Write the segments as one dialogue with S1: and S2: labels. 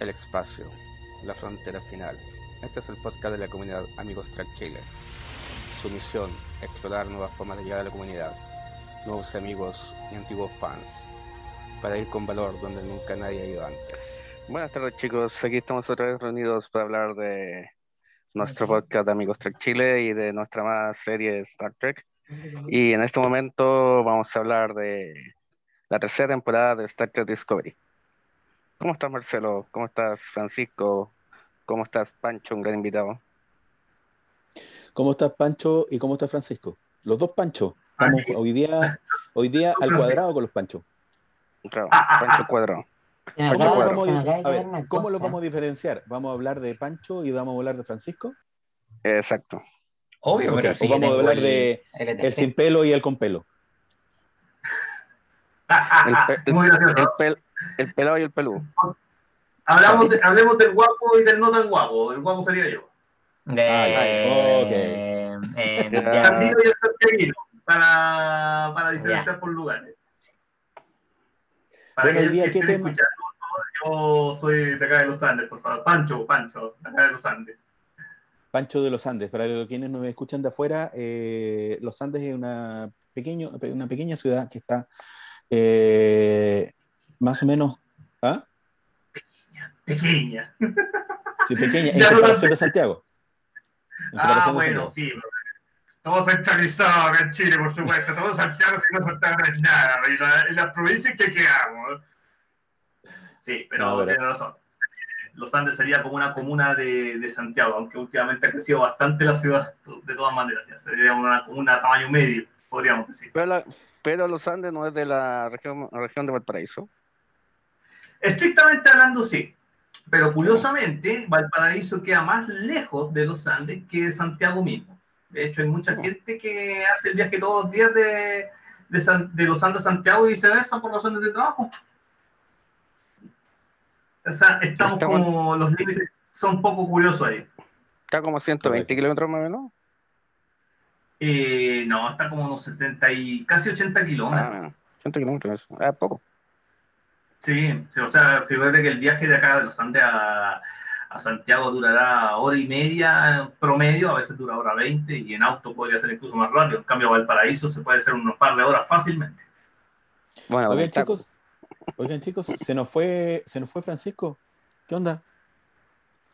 S1: el espacio, la frontera final. Este es el podcast de la comunidad Amigos Track Chile. Su misión, explorar nuevas formas de llegar a la comunidad, nuevos amigos y antiguos fans, para ir con valor donde nunca nadie ha ido antes. Buenas tardes chicos, aquí estamos otra vez reunidos para hablar de nuestro podcast de Amigos Trek Chile y de nuestra más serie Star Trek. Y en este momento vamos a hablar de la tercera temporada de Star Trek Discovery. ¿Cómo estás, Marcelo? ¿Cómo estás, Francisco? ¿Cómo estás, Pancho, un gran invitado?
S2: ¿Cómo estás, Pancho? ¿Y cómo estás, Francisco? Los dos Pancho. Estamos hoy día, hoy día al cuadrado con los Panchos.
S1: Claro, Pancho cuadrado.
S2: Pancho cuadrado. A ver, ¿cómo lo vamos a diferenciar? ¿Vamos a hablar de Pancho y vamos a hablar de Francisco?
S1: Exacto.
S3: Obvio,
S2: pero o vamos a hablar de el sin pelo y el con pelo.
S1: El, el, el, pelado y el peludo.
S4: Hablamos hablemos del guapo y del no tan guapo. El guapo sería yo.
S3: De...
S2: Ah,
S4: okay. eh, el Candino y el santiaguino, para, para diferenciar por lugares. Para
S2: bueno, que, día, ¿qué tema?
S4: yo soy de acá de los Andes, por favor. Pancho, Pancho, de acá de los Andes.
S2: Pancho de los Andes. Para quienes nos escuchan de afuera, eh, Los Andes es una, pequeño, una pequeña ciudad que está eh, más o menos.
S4: ¿ah? Pequeña, pequeña.
S2: Sí, pequeña, en comparación de Santiago.
S4: ah, bueno, sí. Todo centralizado acá en Chile, por supuesto. Todo Santiago, si no Santiago es nada. Y, las provincias que quedamos. Sí, pero, no, tiene razón. Los Andes sería como una comuna de, de, Santiago, aunque últimamente ha crecido bastante la ciudad, de todas maneras. Ya sería una comuna de tamaño medio, podríamos decir.
S1: Pero, la, pero los Andes no es de la región, región de Valparaíso.
S4: Estrictamente hablando, sí. Pero curiosamente, Valparaíso queda más lejos de los Andes que de Santiago mismo. De hecho, hay mucha gente que hace el viaje todos los días de, de, los Andes a Santiago y viceversa por razones de trabajo. O sea, estamos como, los límites son poco curiosos ahí.
S1: Está como 120 kilómetros más o menos.
S4: Eh, no, está como unos 70 y casi 80 kilómetros. Ah,
S1: 80 kilómetros, es poco.
S4: Sí, sí, o sea, fíjate que el viaje de acá de los Andes a, a, Santiago durará hora y media promedio, a veces dura hora 20 y en auto podría ser incluso más rápido. En cambio, Valparaíso se puede hacer unos par de horas fácilmente.
S2: Bueno, oigan chicos, oigan chicos, se nos fue, se nos fue Francisco. ¿Qué onda?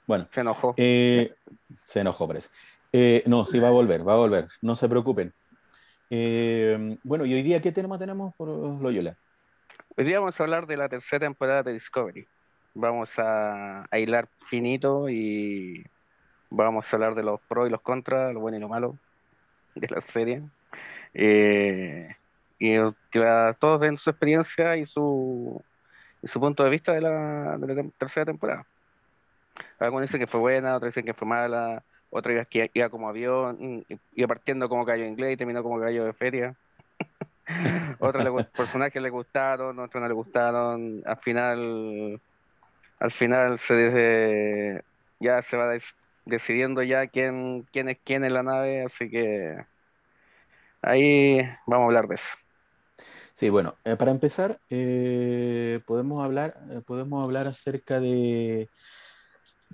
S2: Bueno,
S1: se enojó.
S2: Eh, se enojó, parece. Eh, no, sí va a volver, va a volver, no se preocupen. Eh, bueno, y hoy día, ¿qué tema tenemos por Loyola?
S1: Hoy día vamos a hablar de la tercera temporada de Discovery. Vamos a, hilar finito y vamos a hablar de los pros y los contras, lo bueno y lo malo de la serie. Eh, y que todos den su experiencia y su, punto de vista de la, tercera temporada. Algunos dicen que fue buena, otros dicen que fue mala, otra vez que iba como avión, iba partiendo como gallo inglés y terminó como gallo de feria. Otros personajes le gustaron, otros no le gustaron. Al final, al final se ya se va decidiendo ya quién, quién es quién en la nave, así que ahí vamos a hablar de eso.
S2: Sí, bueno, eh, para empezar, eh, podemos hablar, eh, podemos hablar acerca de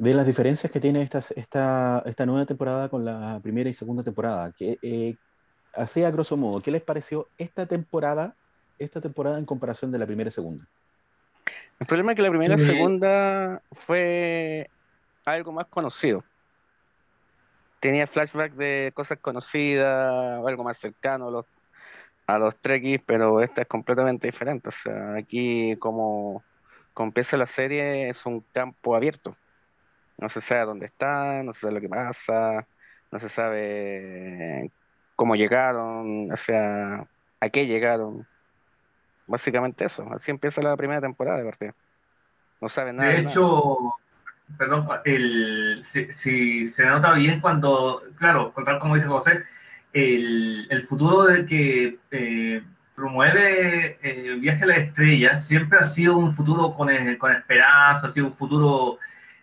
S2: de las diferencias que tiene esta, esta, esta nueva temporada con la primera y segunda temporada. Así a grosso modo, ¿qué les pareció esta temporada, esta temporada en comparación de la primera y segunda?
S1: El problema es que la primera y segunda fue algo más conocido. Tenía flashback de cosas conocidas, algo más cercano a los, a los Trekkies, pero esta es completamente diferente. O sea, aquí como, como empieza la serie es un campo abierto no se sabe dónde están, no se sabe lo que pasa, no se sabe cómo llegaron, o sea, a qué llegaron. Básicamente eso, así empieza la primera temporada de partida. No sabe nada.
S4: De hecho, perdón, el, si, se nota bien cuando, claro, tal como dice José, el, el futuro de que eh, promueve eh, el viaje a la estrella siempre ha sido un futuro con, eh, con esperanza, ha sido un futuro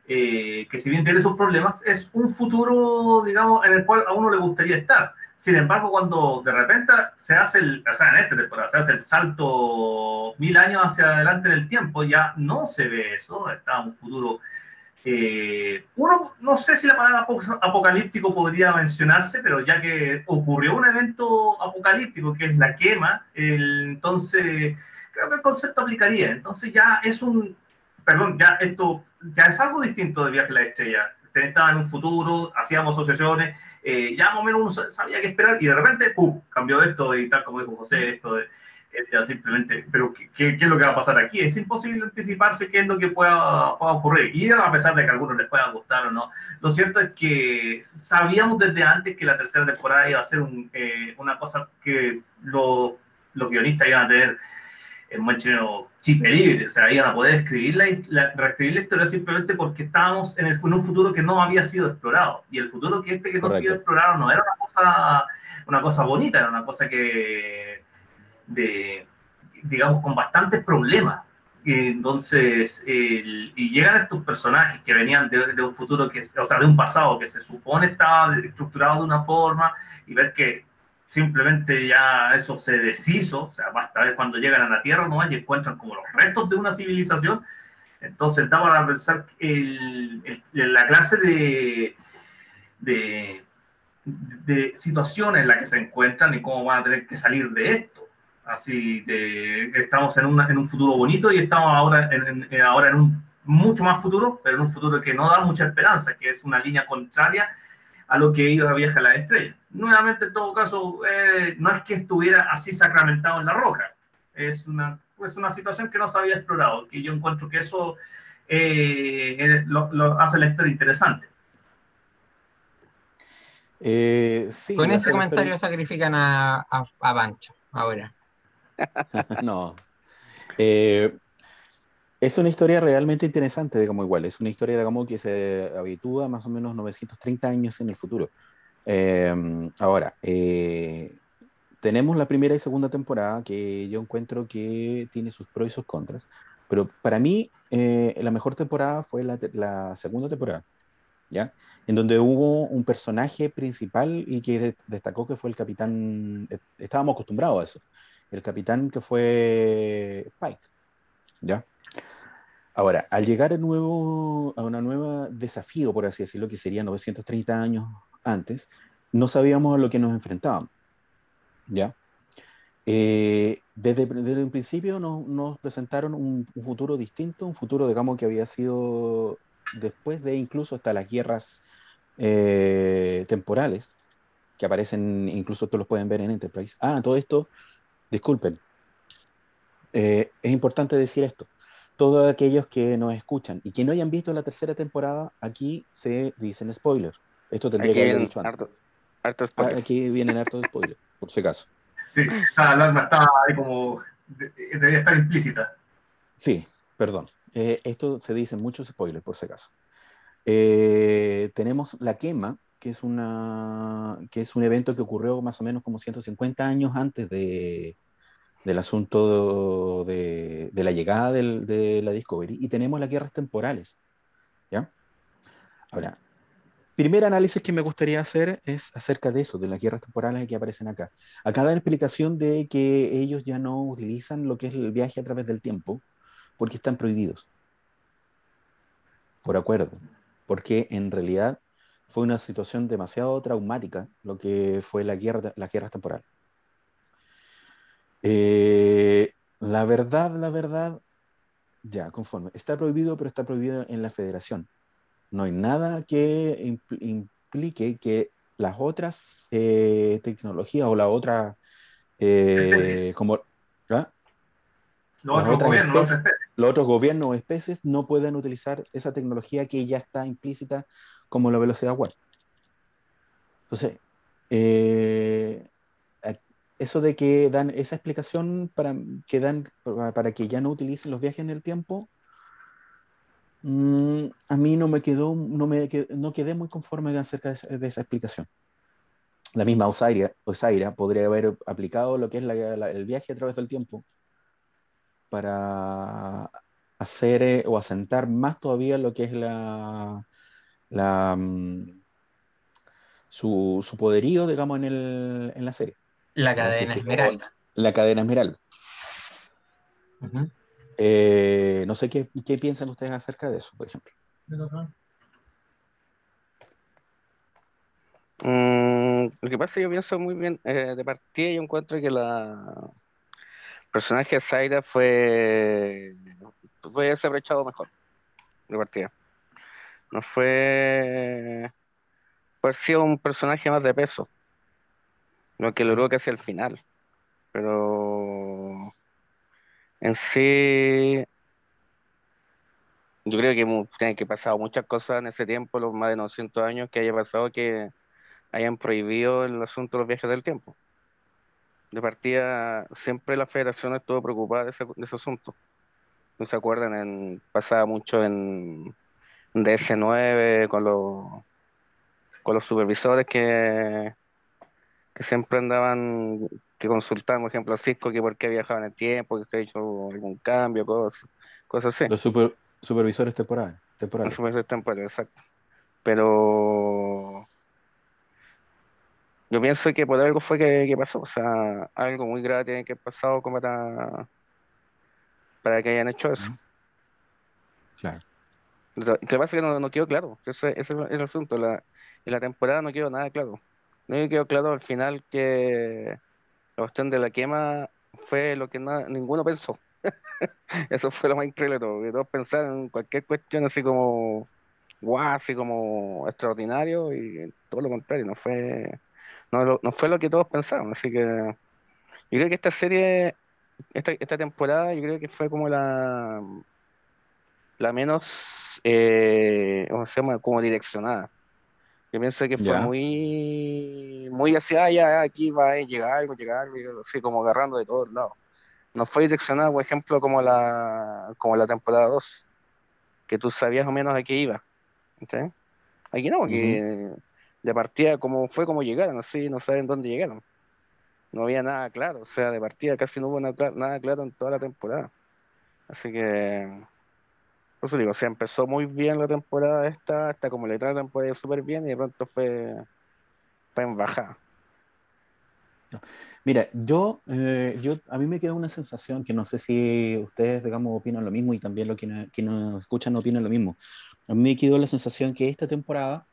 S4: eh, que si bien tiene sus problemas, es un futuro, digamos, en el cual a uno le gustaría estar. Sin embargo, cuando de repente se hace el, o sea, en esta temporada se hace el salto mil años hacia adelante en el tiempo, ya no se ve eso, está un futuro eh, uno, no sé si la palabra apocalíptico podría mencionarse, pero ya que ocurrió un evento apocalíptico que es la quema, entonces creo que el concepto aplicaría. Entonces ya es un, perdón, ya esto ya es algo distinto de Viaje a la Estrella. Estaba en un futuro, hacíamos asociaciones, eh, ya más o menos uno sabía qué esperar y de repente, ¡pum!, cambió esto y tal como dijo José, esto de este, simplemente, pero ¿qué, ¿qué, es lo que va a pasar aquí? Es imposible anticiparse qué es lo que pueda, ocurrir. Y a pesar de que a algunos les pueda gustar o no, lo cierto es que sabíamos desde antes que la tercera temporada iba a ser eh, una cosa que lo, los guionistas iban a tener en buen chino chip libre, o sea, iban a poder escribir la, reescribir la historia simplemente porque estábamos en, el, en un futuro que no había sido explorado. Y el futuro que este que no ha sido explorado no era una cosa, una cosa bonita, era una cosa que de, digamos, con bastantes problemas. Entonces, y llegan estos personajes que venían de, un futuro, que, o sea, de un pasado que se supone estaba estructurado de una forma y ver que simplemente ya eso se deshizo, o sea, basta ver cuando llegan a la Tierra ¿no? y encuentran como los restos de una civilización, entonces daba a pensar el, la clase de, de, de situaciones en la que se encuentran y cómo van a tener que salir de esto así de estamos en, en un futuro bonito y estamos ahora en, eh, ahora en un mucho más futuro, pero en un futuro que no da mucha esperanza, que es una línea contraria a lo que iba a viajar la estrella. Nuevamente, en todo caso, eh, no es que estuviera así sacramentado en la roja, es una, pues una situación que no se había explorado, que yo encuentro que eso eh, lo, hace la historia interesante.
S3: Con ese comentario sacrifican a, a, a Bancho ahora.
S2: no. Eh, es una historia realmente interesante, digamos, igual. Es una historia, digamos, que se habitúa más o menos 930 años en el futuro. Em, ahora, eh, tenemos la primera y segunda temporada que yo encuentro que tiene sus pros y sus contras. Pero para mí, eh, la mejor temporada fue la, la, segunda temporada, ¿ya? En donde hubo un personaje principal y que destacó que fue el capitán. Estábamos acostumbrados a eso el capitán que fue Pike. ¿Ya? Ahora, al llegar a, nuevo, a una nueva desafío, por así decirlo, que sería 930 años antes, no sabíamos a lo que nos enfrentábamos. ¿Ya? Eh, desde, desde el principio nos, nos presentaron un, futuro distinto, un futuro, digamos, que había sido después de incluso hasta las guerras eh, temporales, que aparecen, incluso ustedes los pueden ver en Enterprise. Ah, todo esto disculpen, eh, es importante decir esto. Todos aquellos que nos escuchan y que no hayan visto la tercera temporada, aquí se dicen spoiler. Esto tendría que haber dicho antes. Harto, ah, aquí vienen hartos spoilers, por si acaso.
S4: Sí, la alarma estaba ahí como. debía estar implícita.
S2: Sí, perdón. Eh, esto se dice muchos spoilers, por si acaso. Eh, tenemos la quema que es, una, que es un evento que ocurrió más o menos como 150 años antes de, del asunto de, la llegada de la Discovery, y tenemos las guerras temporales. ¿ya? Ahora, primer análisis que me gustaría hacer es acerca de eso, de las guerras temporales que aparecen acá. Acá da explicación de que ellos ya no utilizan lo que es el viaje a través del tiempo, porque están prohibidos. Por acuerdo. Porque en realidad fue una situación demasiado traumática lo que fue la guerra, la guerra temporal. Eh, la verdad, la verdad, ya, conforme. Está prohibido, pero está prohibido en la federación. No hay nada que implique que las otras eh, tecnologías o la otra, eh, como, ¿ah? los, otros gobiernos, los otros gobiernos o especies no pueden utilizar esa tecnología que ya está implícita como la velocidad web. Entonces, eh, eso de que dan esa explicación para que, dan, para que ya no utilicen los viajes en el tiempo, mm, a mí no me quedó, no, me, no quedé muy conforme acerca de esa, explicación. La misma Osaira, Osaira, podría haber aplicado lo que es el viaje a través del tiempo para hacer eh, o asentar más todavía lo que es la, la, mm, su, su poderío, digamos, en, el, en la serie.
S3: La cadena Esmeralda.
S2: La cadena Esmeralda. Eh, no sé qué, qué, piensan ustedes acerca de eso, por ejemplo.
S1: Mm, lo que pasa es que yo pienso muy bien, eh, de partida yo encuentro que la personaje de Zaira fue, fue echado mejor, de partida. No fue, sido un personaje más de peso, lo que logró casi al final, pero en sí yo creo que tiene que pasado muchas cosas en ese tiempo, los más de 900 años, que haya pasado que hayan prohibido el asunto de los viajes del tiempo. De partida, siempre la federación estuvo preocupada de ese, asunto. No se acuerdan, en, pasaba mucho en DS9 con los, con los supervisores que, que siempre andaban, que consultaban, por ejemplo, a Cisco, que por qué viajaban en el tiempo, que se ha hecho algún cambio, cosas, cosas así.
S2: Los supervisores temporales. temporales.
S1: Los supervisores temporales, exacto. Pero yo pienso que por algo fue que, pasó, o sea, algo muy grave tiene que haber pasado como para, para que hayan hecho eso.
S2: Claro.
S1: Lo que pasa es que no, no quedó claro, ese, ese, es el asunto, la, en la temporada no quedó nada claro. No quedó claro al final que la cuestión de la quema fue lo que ninguno pensó. Eso fue lo más increíble de todo, que todos pensaron en cualquier cuestión así como guau, así como extraordinario y todo lo contrario, no fue no, no fue lo que todos pensaron, así que yo creo que esta serie, esta, esta temporada, yo creo que fue como la, la menos, eh, ¿cómo se llama? Como direccionada. Yo pienso que fue muy, muy hacia allá, aquí va a llegar algo, llegar algo, así como agarrando de todos lados. No fue direccionada, por ejemplo, como la, como la temporada 2, que tú sabías o menos a qué iba. Aquí no, porque de partida como fue como llegaron, así no saben dónde llegaron. No había nada claro, o sea, de partida casi no hubo nada, claro en toda la temporada. Así que, por eso digo, o sea, empezó muy bien la temporada esta, hasta como la temporada súper bien y de pronto fue, fue en bajada.
S2: Mira, yo, eh, yo, a mí me queda una sensación que no sé si ustedes, digamos, opinan lo mismo y también los que, que nos escuchan opinan lo mismo. A mí me quedó la sensación que esta temporada,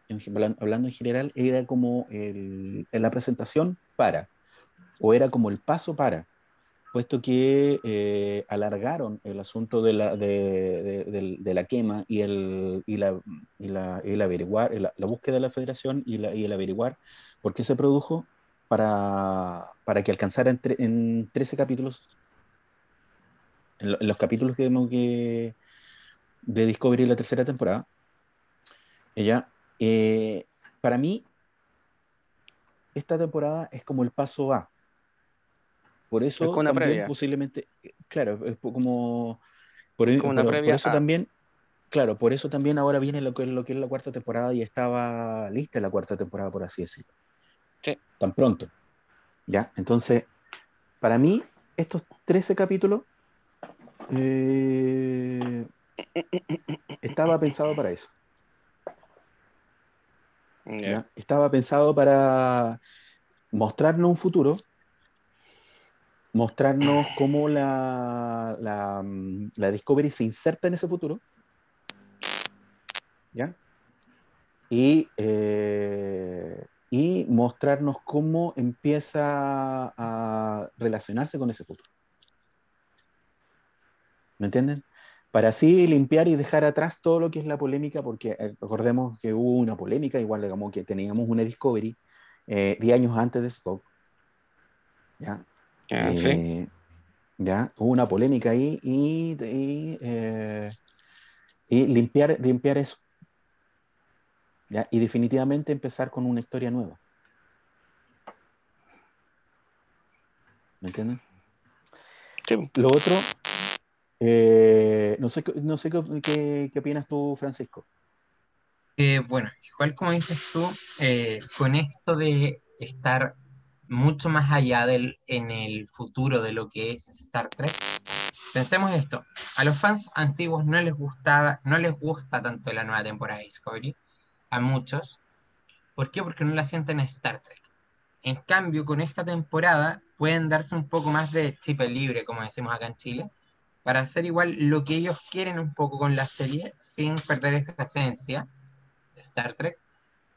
S2: hablando en general, era como el, la presentación para, o era como el paso para, puesto que eh, alargaron el asunto de la, de, la quema y, el, y, la, y, la, y averiguar, la, búsqueda de la federación y, la, y el averiguar por qué se produjo para, para que alcanzara en, en 13 capítulos, en, los capítulos que, que, de Discovery la tercera temporada, ella, eh, para mí, esta temporada es como el paso A. Por eso también posiblemente, claro, es como, por, eso también, claro, por eso también ahora viene lo que, lo que es la cuarta temporada y estaba lista la cuarta temporada, por así decirlo. Sí. Tan pronto. ¿Ya? Entonces, para mí, estos 13 capítulos eh, estaba pensado para eso. Estaba pensado para mostrarnos un futuro, mostrarnos cómo la, la, Discovery se inserta en ese futuro. ¿Ya? Y, eh, y mostrarnos cómo empieza a relacionarse con ese futuro. ¿Me entienden? para así limpiar y dejar atrás todo lo que es la polémica, porque eh, recordemos que hubo una polémica, igual digamos que teníamos una Discovery eh, 10 años antes de Spock. ¿ya? Eh, ¿ya? Hubo una polémica ahí y, y, eh, y, limpiar, limpiar eso. ¿ya? Y definitivamente empezar con una historia nueva. ¿Me entienden? Lo otro eh, no sé, no sé qué, qué, opinas tú, Francisco.
S3: Eh, bueno, igual como dices tú, eh, con esto de estar mucho más allá del, en el futuro de lo que es Star Trek, pensemos esto, a los fans antiguos no les gustaba, no les gusta tanto la nueva temporada de Discovery, a muchos, ¿Por qué? Porque no la sienten en Star Trek. En cambio, con esta temporada pueden darse un poco más de chip libre, como decimos acá en Chile, para hacer igual lo que ellos quieren un poco con la serie, sin perder esa esencia de Star Trek,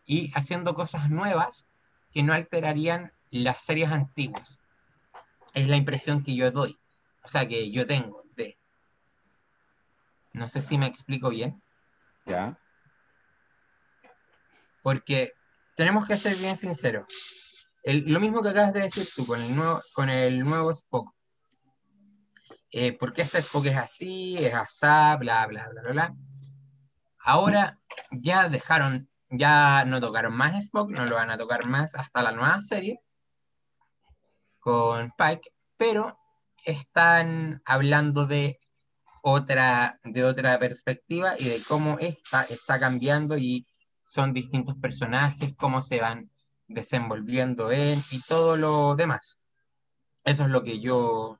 S3: y haciendo cosas nuevas que no alterarían las series antiguas. Es la impresión que yo doy, o sea, que yo tengo de... No sé si me explico bien.
S2: Ya.
S3: Porque tenemos que ser bien sinceros. lo mismo que acabas de decir tú con el nuevo, con el nuevo Spock. Eh, ¿Por qué este Spock es así? Es asá, bla, bla, bla, bla, bla. Ahora ya dejaron, ya no tocaron más Spock, no lo van a tocar más hasta la nueva serie con Pike, pero están hablando de otra, de otra perspectiva y de cómo esta está cambiando y son distintos personajes, cómo se van desenvolviendo en y todo lo demás. Eso es lo que yo,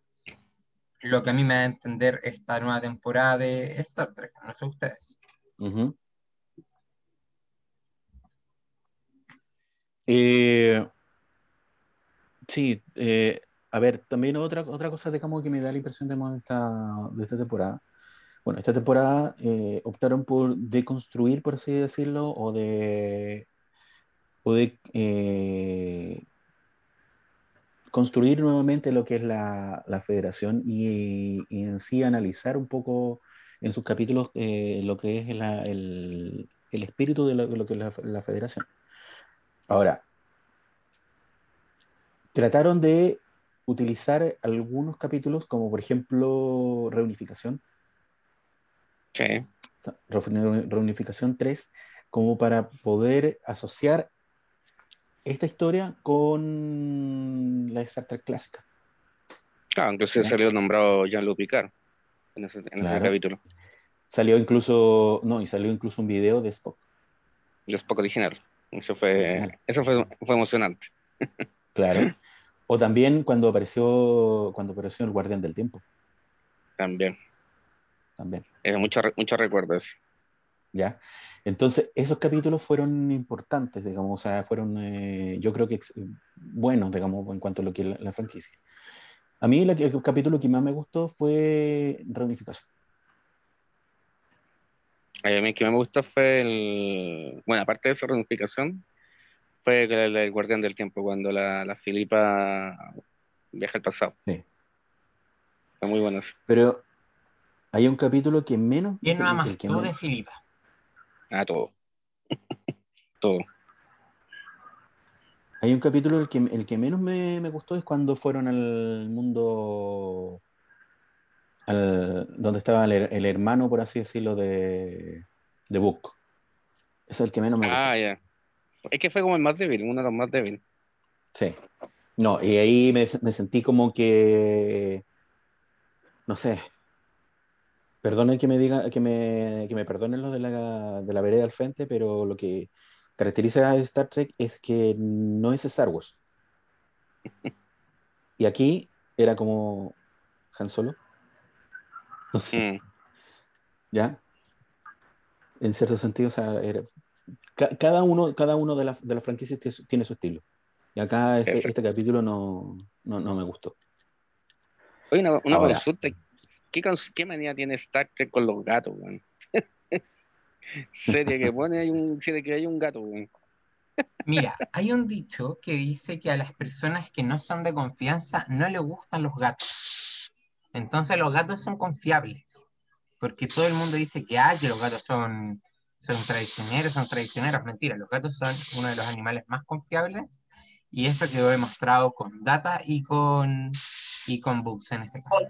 S3: lo que a mí me da a entender esta nueva temporada de Star Trek, no sé ustedes.
S2: Eh, sí, eh, a ver, también otra, otra cosa, digamos, que me da la impresión de esta, de esta temporada. Bueno, esta temporada eh, optaron por deconstruir, por así decirlo, o de, o de construir nuevamente lo que es la, la federación y, en sí analizar un poco en sus capítulos eh, lo que es el, el, espíritu de lo, que es la, la, federación. Ahora, trataron de utilizar algunos capítulos como por ejemplo Reunificación.
S1: Sí.
S2: Reunificación 3, como para poder asociar esta historia con la Star Trek clásica.
S1: Claro, incluso salió nombrado Jean-Luc Picard en ese, capítulo.
S2: Salió incluso, no, y salió incluso un video de Spock.
S1: De Spock original. Eso fue, eso fue, fue emocionante.
S2: Claro. O también cuando apareció, cuando apareció el Guardián del Tiempo.
S1: También.
S2: También.
S1: Muchos mucho recuerdos.
S2: ¿Ya? Entonces, esos capítulos fueron importantes, digamos, o sea, fueron, eh, yo creo que buenos, digamos, en cuanto a lo que es la, franquicia. A mí el capítulo que más me gustó fue Reunificación.
S1: A mí el que me gustó fue el, bueno, aparte de esa reunificación, fue el, Guardián del Tiempo, cuando la, la Filipa viaja al pasado.
S2: Sí.
S1: Fue muy bueno
S2: Pero hay un capítulo que menos...
S3: ¿Quién no amas tú de Filipa?
S1: Ah, todo. todo.
S2: Hay un capítulo el que, el que menos me, gustó es cuando fueron al mundo donde estaba el, hermano, por así decirlo, de, de Book. Es el que menos me
S1: gustó. Ah, ya. Es que fue como el más débil, uno de los más débiles.
S2: Sí. No, y ahí me, me sentí como que, no sé, Perdone que me diga, que me, que me perdonen los de la, de la vereda al frente, pero lo que caracteriza a Star Trek es que no es Star Wars. Y aquí era como Han Solo. No sé. Mm. ¿Ya? En cierto sentido, o sea, era, cada uno, cada uno de las de la franquicias tiene su estilo. Y acá este, este capítulo no, no, no, me gustó.
S1: Oye, una, una consulta. ¿Qué, manía tiene Star Trek con los gatos, serie que pone hay un serie que hay un gato,
S3: Mira, hay un dicho que dice que a las personas que no son de confianza no les gustan los gatos. Entonces los gatos son confiables. Porque todo el mundo dice que, ah, que los gatos son, son traicioneros, son traicioneros. Mentira, los gatos son uno de los animales más confiables. Y esto quedó demostrado con data y con, y con bugs en este caso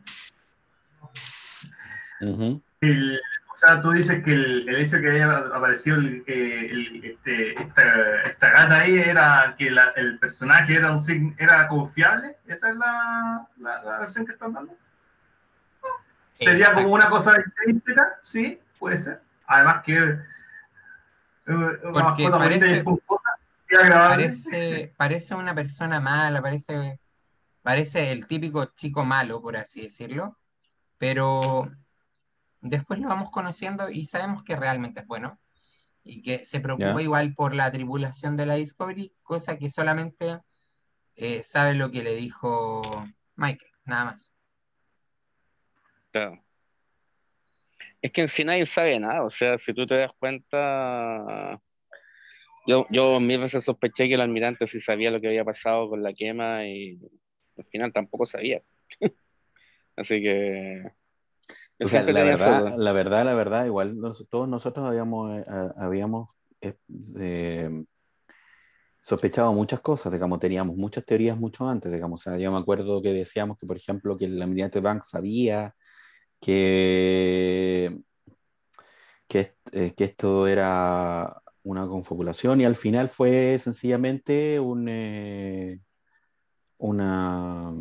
S4: o sea, tú dices que el, hecho de que haya aparecido este, esta, gata ahí era que el personaje era un era confiable. ¿Esa es la, la, versión que están dando? Sería como una cosa intrínseca, sí, puede ser. Además que
S3: eh, Porque parece, parece, parece, una persona mala, parece, parece el típico chico malo, por así decirlo, pero después lo vamos conociendo y sabemos que realmente es bueno. y que se preocupa igual por la tripulación de la Discovery, cosa que solamente eh, sabe lo que le dijo Michael, nada más.
S1: Claro. Es que en sí nadie sabe nada, o sea, si tú te das cuenta, yo, yo mil veces sospeché que el almirante sí sabía lo que había pasado con la quema y al final tampoco sabía. Así que
S2: o sea, la verdad, la verdad, la verdad, igual todos nosotros habíamos, eh, habíamos eh, sospechado muchas cosas, digamos, teníamos muchas teorías mucho antes, digamos, o sea, yo me acuerdo que decíamos que, por ejemplo, que el almirante Banks sabía que, que, eh, que, esto era una confabulación y al final fue sencillamente un, una,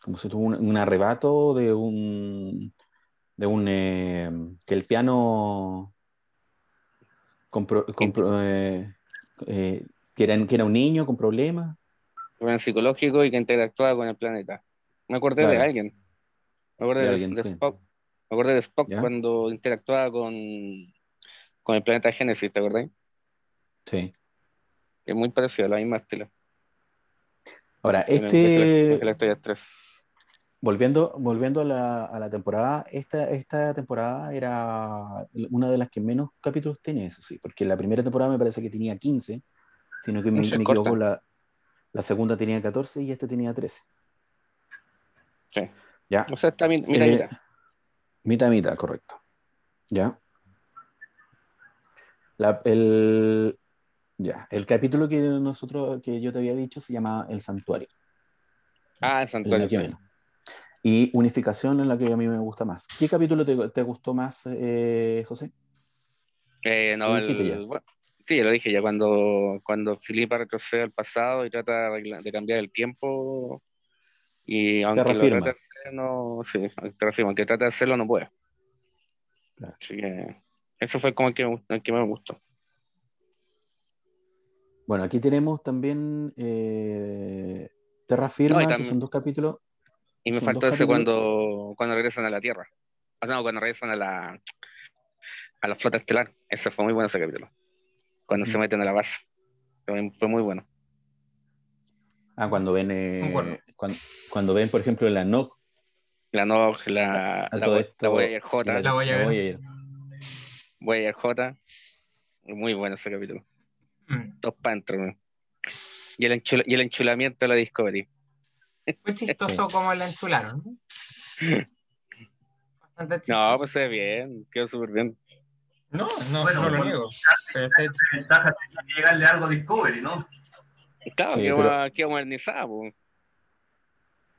S2: como se tuvo un arrebato de un de un eh, que el piano eh, eh, que, era, que, era, un niño con problemas.
S1: Un psicológico y que interactuaba con el planeta. Me acordé de alguien. Me acordé de, Spock. Me acordé de Spock cuando interactuaba con, con el planeta Génesis, ¿te acordás?
S2: Sí.
S1: Es muy parecido, a la misma estilo.
S2: Ahora, este. Volviendo, volviendo a, la, a la temporada, esta, esta temporada era una de las que menos capítulos tiene, eso sí, porque la primera temporada me parece que tenía 15, sino que me, me equivoco, la, la, segunda tenía 14 y esta tenía 13.
S1: Sí. ¿Ya? O sea, está mitad, mitad. Eh,
S2: mitad, mitad, correcto. ¿Ya? La, el, ya, el capítulo que nosotros, que yo te había dicho se llama El Santuario.
S1: Ah, el Santuario
S2: y unificación en la que a mí me gusta más. ¿Qué capítulo te, gustó más, eh, José?
S1: Eh, no, el, sí, lo dije ya, cuando, cuando Filipa retrocede al pasado y trata de cambiar el tiempo, y aunque
S2: te
S1: lo no, sí, te reafirma, aunque trata de hacerlo no puede. Así que eso fue como el que, el que me gustó.
S2: Bueno, aquí tenemos también eh, Terra Firma, que son dos capítulos,
S1: y me faltó ese cuando, cuando regresan a la Tierra. O sea, cuando regresan a la, a la flota estelar. Ese fue muy bueno ese capítulo. Cuando se meten a la base. Fue muy bueno.
S2: Ah, cuando ven, eh, cuando, ven, por ejemplo, la NOC.
S1: La NOC, la, la, la, Voyager J.
S3: La, Voyager.
S1: Voyager J. Muy bueno ese capítulo. Mm. Dos pantros. Y el, y el enchulamiento de la Discovery.
S3: Fue chistoso como la enchularon.
S1: No, pues se ve bien, quedó súper bien.
S3: No, no, bueno, no lo niego.
S4: Pero se ventaja que llegarle algo a Discovery, ¿no?
S1: Claro, que va quedó modernizado.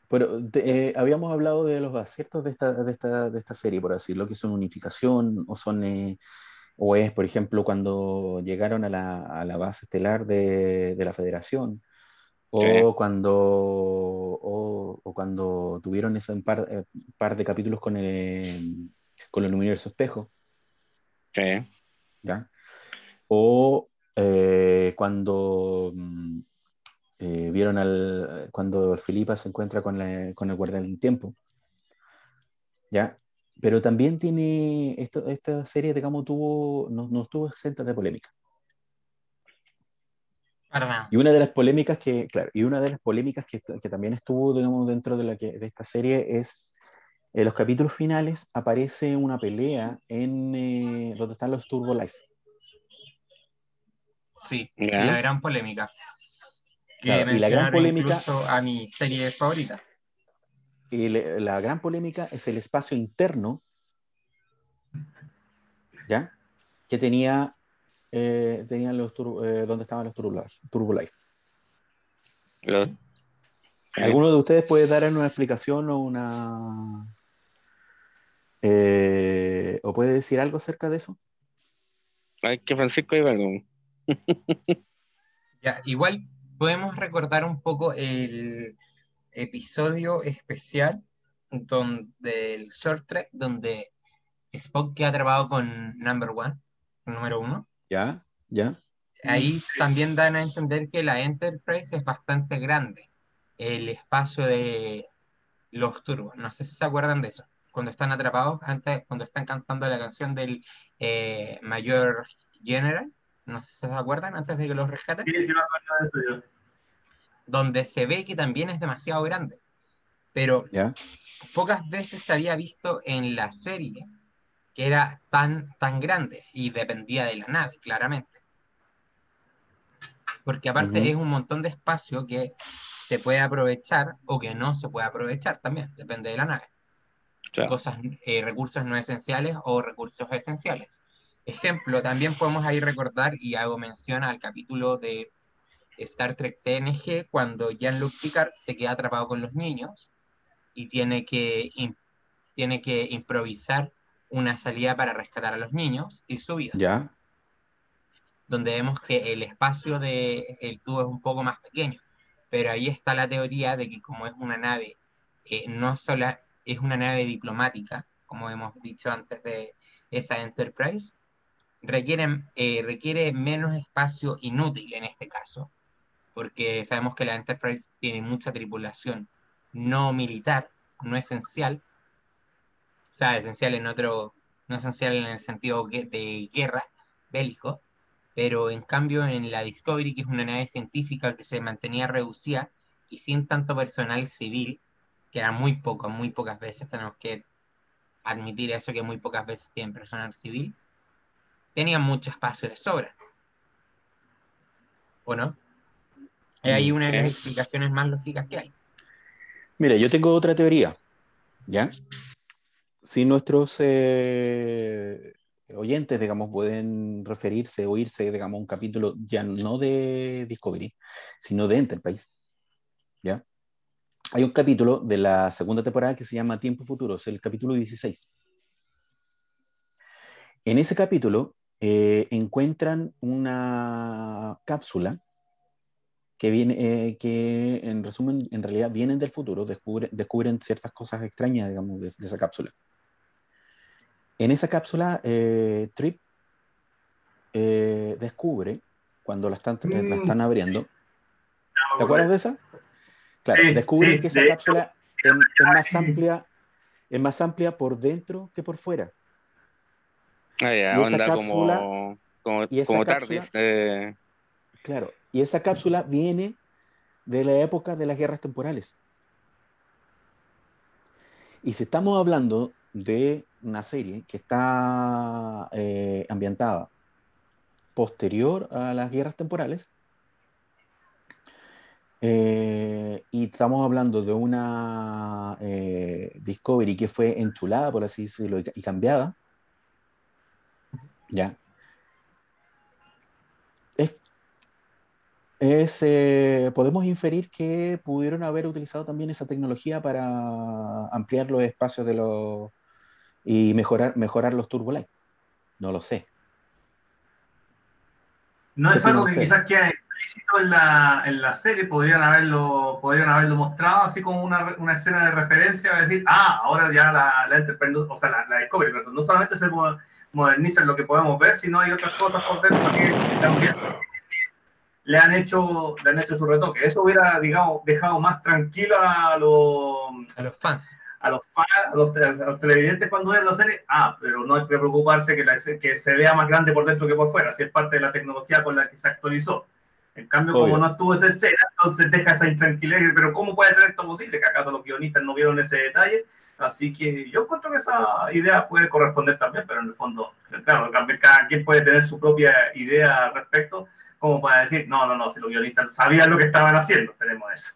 S2: Pero eh, habíamos hablado de los aciertos de esta, de esta, de esta serie, por decirlo, que son unificación o son eh, o es, por ejemplo, cuando llegaron a la, a la base estelar de, de la Federación, o, cuando, o, cuando tuvieron ese par, eh, par de capítulos con el, con el universo espejo.
S1: Sí.
S2: ¿Ya? O eh, cuando mm, eh, vieron al. cuando Filipa se encuentra con, con el guardián del tiempo. ¿Ya? Pero también tiene. Esto, esta serie, digamos, tuvo, no, no estuvo exenta de polémica. Y una de las polémicas que, claro, y una de las polémicas que, que también estuvo, digamos, dentro de, la que, de esta serie es, en los capítulos finales aparece una pelea en eh, donde están los Turbo Life.
S3: Sí, la gran polémica.
S2: Y la gran polémica
S3: a mi serie favorita.
S2: Y la gran polémica es el espacio interno, ¿ya? Que tenía eh, tenían los eh, donde estaban los Turbo Life. ¿Alguno de ustedes puede dar una explicación o una eh, o puede decir algo acerca de eso?
S1: Ay, que Francisco iba
S3: ya, igual podemos recordar un poco el episodio especial donde el short track donde Spock queda atrapado con number one, número uno.
S2: Ya, ya.
S3: Ahí también dan a entender que la Enterprise es bastante grande. El espacio de los turbos. No sé si se acuerdan de eso. Cuando están atrapados, antes, cuando están cantando la canción del eh, mayor General, no sé si se acuerdan, antes de que los rescaten. Sí, sí me acuerdo de eso Donde se ve que también es demasiado grande. Pero pocas veces se había visto en la serie que era tan, tan grande y dependía de la nave, claramente. Porque aparte es un montón de espacio que se puede aprovechar o que no se puede aprovechar también, depende de la nave. Cosas, eh, recursos no esenciales o recursos esenciales. Ejemplo, también podemos ahí recordar y hago mención al capítulo de Star Trek TNG cuando Jean-Luc Picard se queda atrapado con los niños y tiene que, tiene que improvisar una salida para rescatar a los niños y su vida.
S2: Ya.
S3: Donde vemos que el espacio del tubo es un poco más pequeño. Pero ahí está la teoría de que como es una nave, eh, no solo es una nave diplomática, como hemos dicho antes de esa Enterprise, requiere, eh, requiere menos espacio inútil en este caso, porque sabemos que la Enterprise tiene mucha tripulación no militar, no esencial, o sea, esencial en otro, no esencial en el sentido de guerra, bélico, pero en cambio en la Discovery, que es una nave científica que se mantenía reducida y sin tanto personal civil, que era muy poco, muy pocas veces, tenemos que admitir eso, que muy pocas veces tienen personal civil, tenían mucho espacio de sobra. ¿O no? Hay ahí una de las explicaciones más lógicas que hay.
S2: Mira, yo tengo otra teoría, ¿ya? si nuestros eh, oyentes, digamos, pueden referirse o irse, digamos, a un capítulo ya no de Discovery, sino de Enterprise, ¿ya? Hay un capítulo de la segunda temporada que se llama Tiempo Futuro, es el capítulo 16. En ese capítulo eh, encuentran una cápsula que, viene, eh, que en resumen, en realidad vienen del futuro, descubren ciertas cosas extrañas, digamos, de esa cápsula. En esa cápsula, eh, Trip descubre, cuando la están, la mm. están abriendo, ¿te acuerdas de esa? Claro, descubre que esa cápsula es, más amplia, es más amplia por dentro que por fuera.
S1: Ah, ya, y esa cápsula, como, como, y esa cápsula, eh.
S2: Claro, y esa cápsula viene de la época de las guerras temporales. Y si estamos hablando de una serie que está eh, ambientada posterior a las guerras temporales. Eh, y estamos hablando de una eh, Discovery que fue enchulada, por así decirlo, y, cambiada. Ya. Es, podemos inferir que pudieron haber utilizado también esa tecnología para ampliar los espacios de los, y mejorar, mejorar los Light. No lo sé.
S4: No es algo que quizás quede explícito en la, en la serie, podrían haberlo, podrían haberlo mostrado así como una, una escena de referencia, decir, ah, ahora ya la, la Enterprise, o sea, la, la Discovery, no solamente se moderniza lo que podemos ver, sino hay otras cosas por dentro que también le han hecho, le han hecho su retoque. Eso hubiera, digamos, dejado más tranquilo a los,
S3: a los fans
S4: a los, a los, televidentes cuando ven la serie, ah, pero no hay que preocuparse que, que se vea más grande por dentro que por fuera, si es parte de la tecnología con la que se actualizó. En cambio, como no estuvo esa escena, entonces deja esa intranquilidad, pero ¿cómo puede ser esto posible? ¿Que acaso los guionistas no vieron ese detalle? Así que yo encuentro que esa idea puede corresponder también, pero en el fondo, claro, cada quien puede tener su propia idea al respecto, como para decir, no, no, no, si los guionistas sabían lo que estaban haciendo, tenemos eso.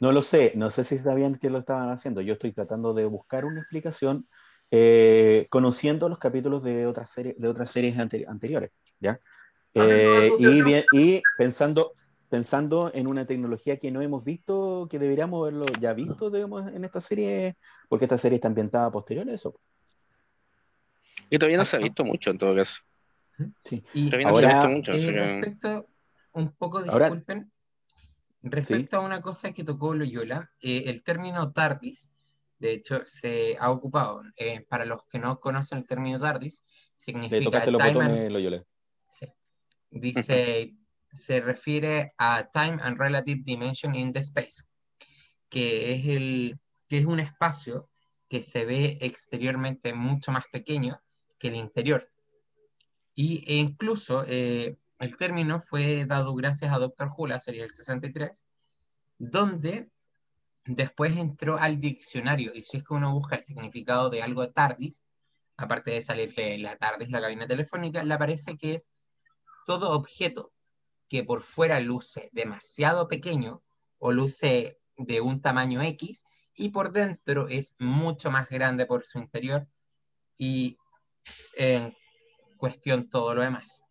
S2: No lo sé, no sé si sabían que lo estaban haciendo. Yo estoy tratando de buscar una explicación eh, conociendo los capítulos de otras series, de otras series anteriores, ¿ya? Eh, y, y pensando, pensando en una tecnología que no hemos visto, que deberíamos haberlo ya visto digamos, en esta serie, porque esta serie está ambientada posterior a eso.
S1: Y todavía no se ha visto mucho en todo caso.
S3: Sí. Y ahora, mucho, eh, respecto, un poco, disculpen, Respecto a una cosa que tocó Loyola, eh, el término TARDIS, de hecho, se ha ocupado, eh, para los que no conocen el término TARDIS, significa...
S2: Loyola.
S3: Sí. Dice, se refiere a Time and Relative Dimension in the Space, que es, el, que es un espacio que se ve exteriormente mucho más pequeño que el interior. Y, e incluso eh, el término fue dado gracias a Doctor Who, la serie del 63, donde después entró al diccionario. Y si es que uno busca el significado de algo TARDIS, aparte de salirle la TARDIS, la cabina telefónica, le aparece que es todo objeto que por fuera luce demasiado pequeño o luce de un tamaño X y por dentro es mucho más grande por su interior y en cuestión todo lo demás.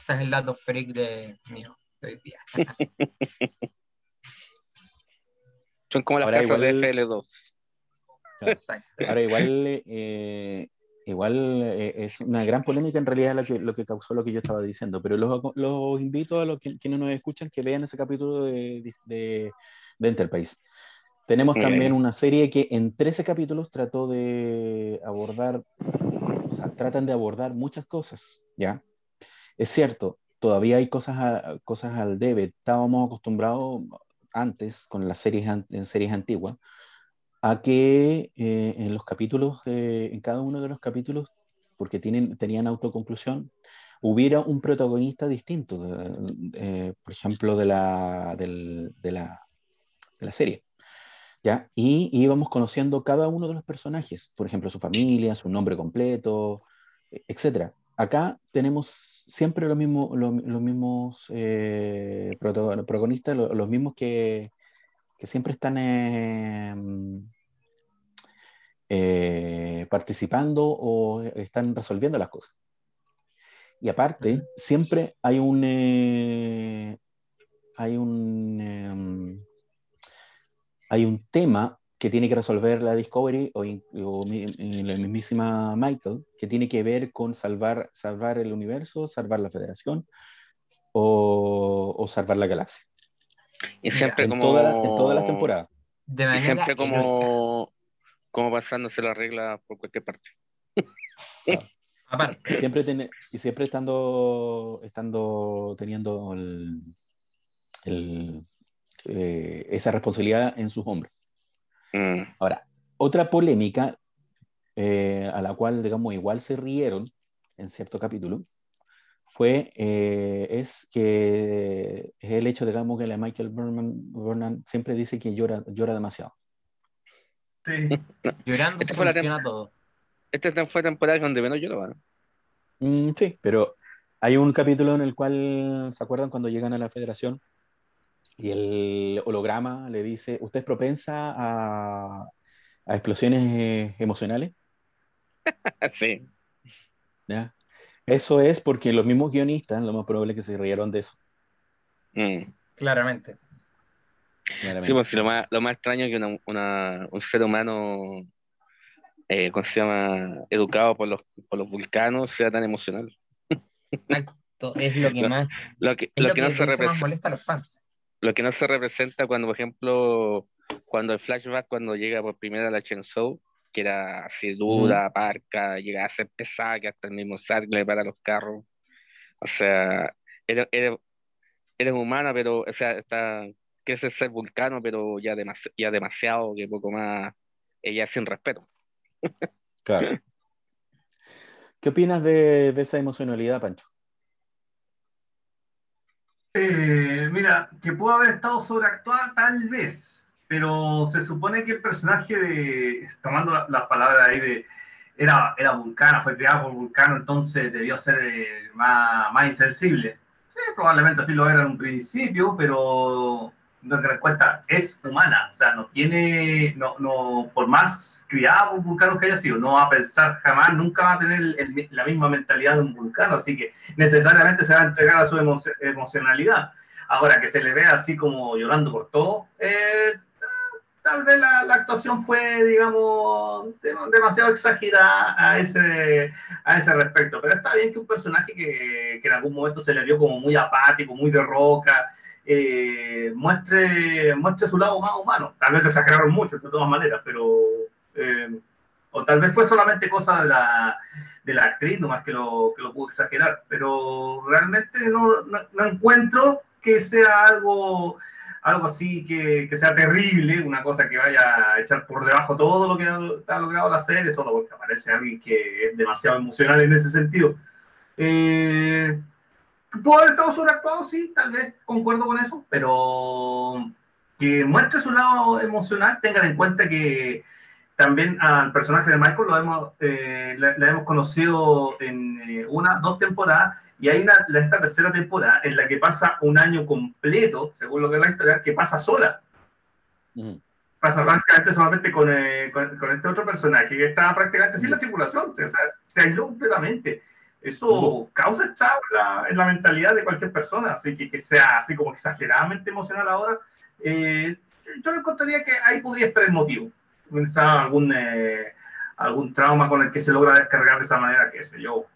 S3: Ese es el dato freak de mío hoy día.
S1: Son como las casas de FL2.
S2: Ahora igual, eh, igual eh, es una gran polémica en realidad lo que, lo que causó lo que yo estaba diciendo, pero los, invito a los que, quienes nos escuchan que vean ese capítulo de, de, de Enterprise. Tenemos también una serie que en 13 capítulos trató de abordar, o sea, tratan de abordar muchas cosas, ¿ya? Es cierto, todavía hay cosas, cosas al debe. Estábamos acostumbrados antes, con las series, en series antiguas, a que eh, en los capítulos, en cada uno de los capítulos, porque tienen, tenían autoconclusión, hubiera un protagonista distinto, eh, por ejemplo, de la, de, la, de la serie. ¿ya? Y íbamos conociendo cada uno de los personajes, por ejemplo, su familia, su nombre completo, e, etc. Acá tenemos siempre lo mismo, los mismos eh, protagonistas, los mismos que, que siempre están em, eh, participando o están resolviendo las cosas. Y aparte, siempre hay un, eh, hay un, hay un tema que tiene que resolver la Discovery o, la mismísima Michael, que tiene que ver con salvar, salvar el universo, salvar la Federación o, o salvar la galaxia.
S1: Y siempre
S2: en
S1: como.
S2: en todas las temporadas.
S3: De manera
S1: y siempre como, como pasándose la regla por cualquier parte.
S2: Aparte. Siempre y siempre estando, estando teniendo el, eh, esa responsabilidad en sus hombros. Mm. Ahora, otra polémica eh, a la cual, digamos, igual se rieron en cierto capítulo, fue, eh, es que es el hecho, digamos, que la Michael Burnham, siempre dice que llora, llora demasiado.
S3: Sí. Llorando se funciona todo.
S1: Esta fue temporada donde menos lloraba,
S2: mm, sí, pero hay un capítulo en el cual, ¿se acuerdan cuando llegan a la federación? Y el holograma le dice, ¿usted es propensa a, a explosiones eh, emocionales?
S1: sí.
S2: ¿Ya? Eso es porque los mismos guionistas, lo más probable es que se rieron de eso.
S3: Mm. Claramente.
S1: Sí, pues, lo, más, lo más extraño es que un ser humano, eh, ¿cómo se llama? Educado por los, por los vulcanos sea tan emocional.
S3: Exacto, es lo que más.
S1: Lo que, lo que, no se
S3: representa. molesta a los fans.
S1: Lo que no se representa cuando, por ejemplo, cuando el flashback, cuando llega por primera la Chenzhou, que era así dura, parca, llegaba a ser pesada, que hasta el mismo le para los carros. O sea, eres, eres, humana, pero, o sea, está, quieres ser vulcano, pero ya, ya demasiado, que poco más, ella sin respeto.
S2: Claro. ¿Qué opinas de, de esa emocionalidad, Pancho?
S4: Eh, mira, que pudo haber estado sobreactuada tal vez, pero se supone que el personaje de, tomando las palabras ahí de, era, era vulcana, fue creado por vulcano, entonces debió ser eh, más, más insensible. Sí, probablemente así lo era en un principio, pero no te das cuenta, es humana, o sea, no tiene, no, no, por más criado por vulcano que haya sido, no va a pensar jamás, nunca va a tener la misma mentalidad de un vulcano, así que necesariamente se va a entregar a su emocionalidad. Ahora que se le ve así como llorando por todo, eh, tal vez la, actuación fue, digamos, demasiado exagerada a ese, a ese respecto. Pero está bien que un personaje que, que en algún momento se le vio como muy apático, muy de roca, eh, muestre, muestre su lado más humano. Tal vez lo exageraron mucho, de todas maneras, pero... Eh, o tal vez fue solamente cosa de la, de la actriz, nomás que lo, que lo pudo exagerar. Pero realmente no, no, no encuentro que sea algo algo así que, sea terrible, una cosa que vaya a echar por debajo todo lo que ha, logrado la serie, solo porque aparece alguien que es demasiado emocional en ese sentido. Eh, ¿Pudo haber estado sobreactuado? Sí, tal vez concuerdo con eso, pero que muestre su lado emocional, tengan en cuenta que también al personaje de Michael lo hemos, eh, la, hemos conocido en eh, una, dos temporadas, y hay una, esta tercera temporada en la que pasa un año completo, según lo que es la historia, que pasa sola. Pasa básicamente solamente con, eh, con, este otro personaje que está prácticamente sin la tripulación, o sea, se aisló completamente. Eso causa el en la, mentalidad de cualquier persona, así que que sea así como exageradamente emocional ahora. yo le encontraría que ahí podría estar el motivo pensaba algún, eh, algún trauma con el que se logra descargar de esa manera, qué sé yo,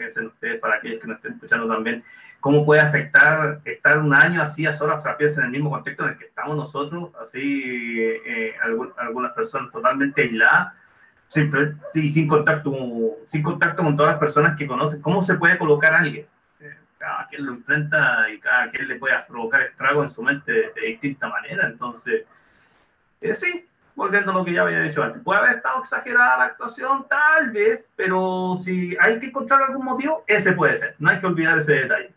S4: piensen ustedes para aquellos que nos estén escuchando también, cómo puede afectar estar un año así a solas, o sea, piensen en el mismo contexto en el que estamos nosotros, así eh, algunas personas totalmente aisladas, siempre, sí, sin, contacto, sin contacto con todas las personas que conocen, ¿cómo se puede colocar a alguien? Eh, cada quien lo enfrenta y cada quien le puede provocar estrago en su mente de, distinta manera, entonces, sí, volviendo a lo que ya había dicho antes. Puede haber estado exagerada la actuación, tal vez, pero si hay que encontrar algún motivo, ese puede ser. No hay que olvidar ese detalle.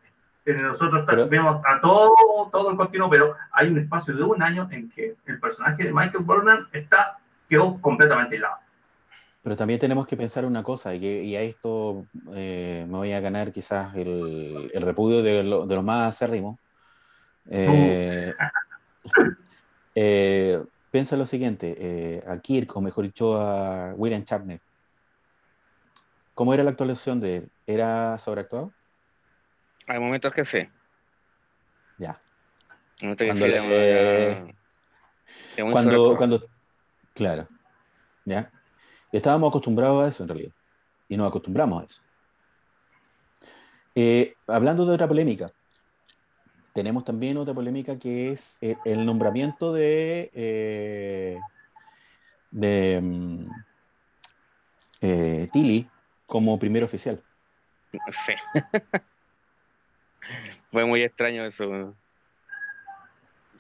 S4: Nosotros vemos a todo, todo el continuo, pero hay un espacio de un año en que el personaje de Michael Burnham está, quedó completamente aislado.
S2: Pero también tenemos que pensar una cosa, y, a esto eh, me voy a ganar quizás el, repudio de, los más acérrimos. Eh, eh, piensa lo siguiente, eh, a Kirk, o mejor dicho, a William Shatner. ¿Cómo era la actuación de él? ¿Era sobreactuado?
S1: Hay momentos que sí.
S2: Ya. cuando, cuando, claro, ya. Estábamos acostumbrados a eso en realidad. Y nos acostumbramos a eso. Eh, hablando de otra polémica, tenemos también otra polémica que es eh, el, nombramiento de, eh, de mm, eh, Tilly como primer oficial.
S1: Sí. fue muy extraño eso.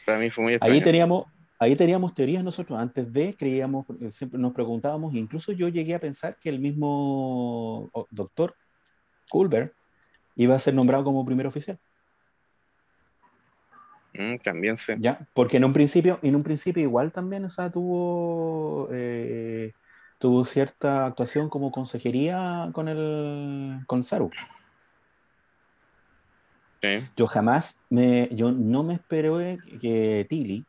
S1: Para mí fue muy extraño.
S2: Ahí teníamos, ahí teníamos teorías nosotros. Antes de, creíamos, siempre nos preguntábamos, incluso yo llegué a pensar que el mismo doctor Culver iba a ser nombrado como primer oficial.
S1: Mm, también sí.
S2: Ya, porque en un principio, en un principio igual también, o sea, tuvo, eh, tuvo cierta actuación como consejería con el con Saru. Yo jamás me, yo no me esperé que Tilly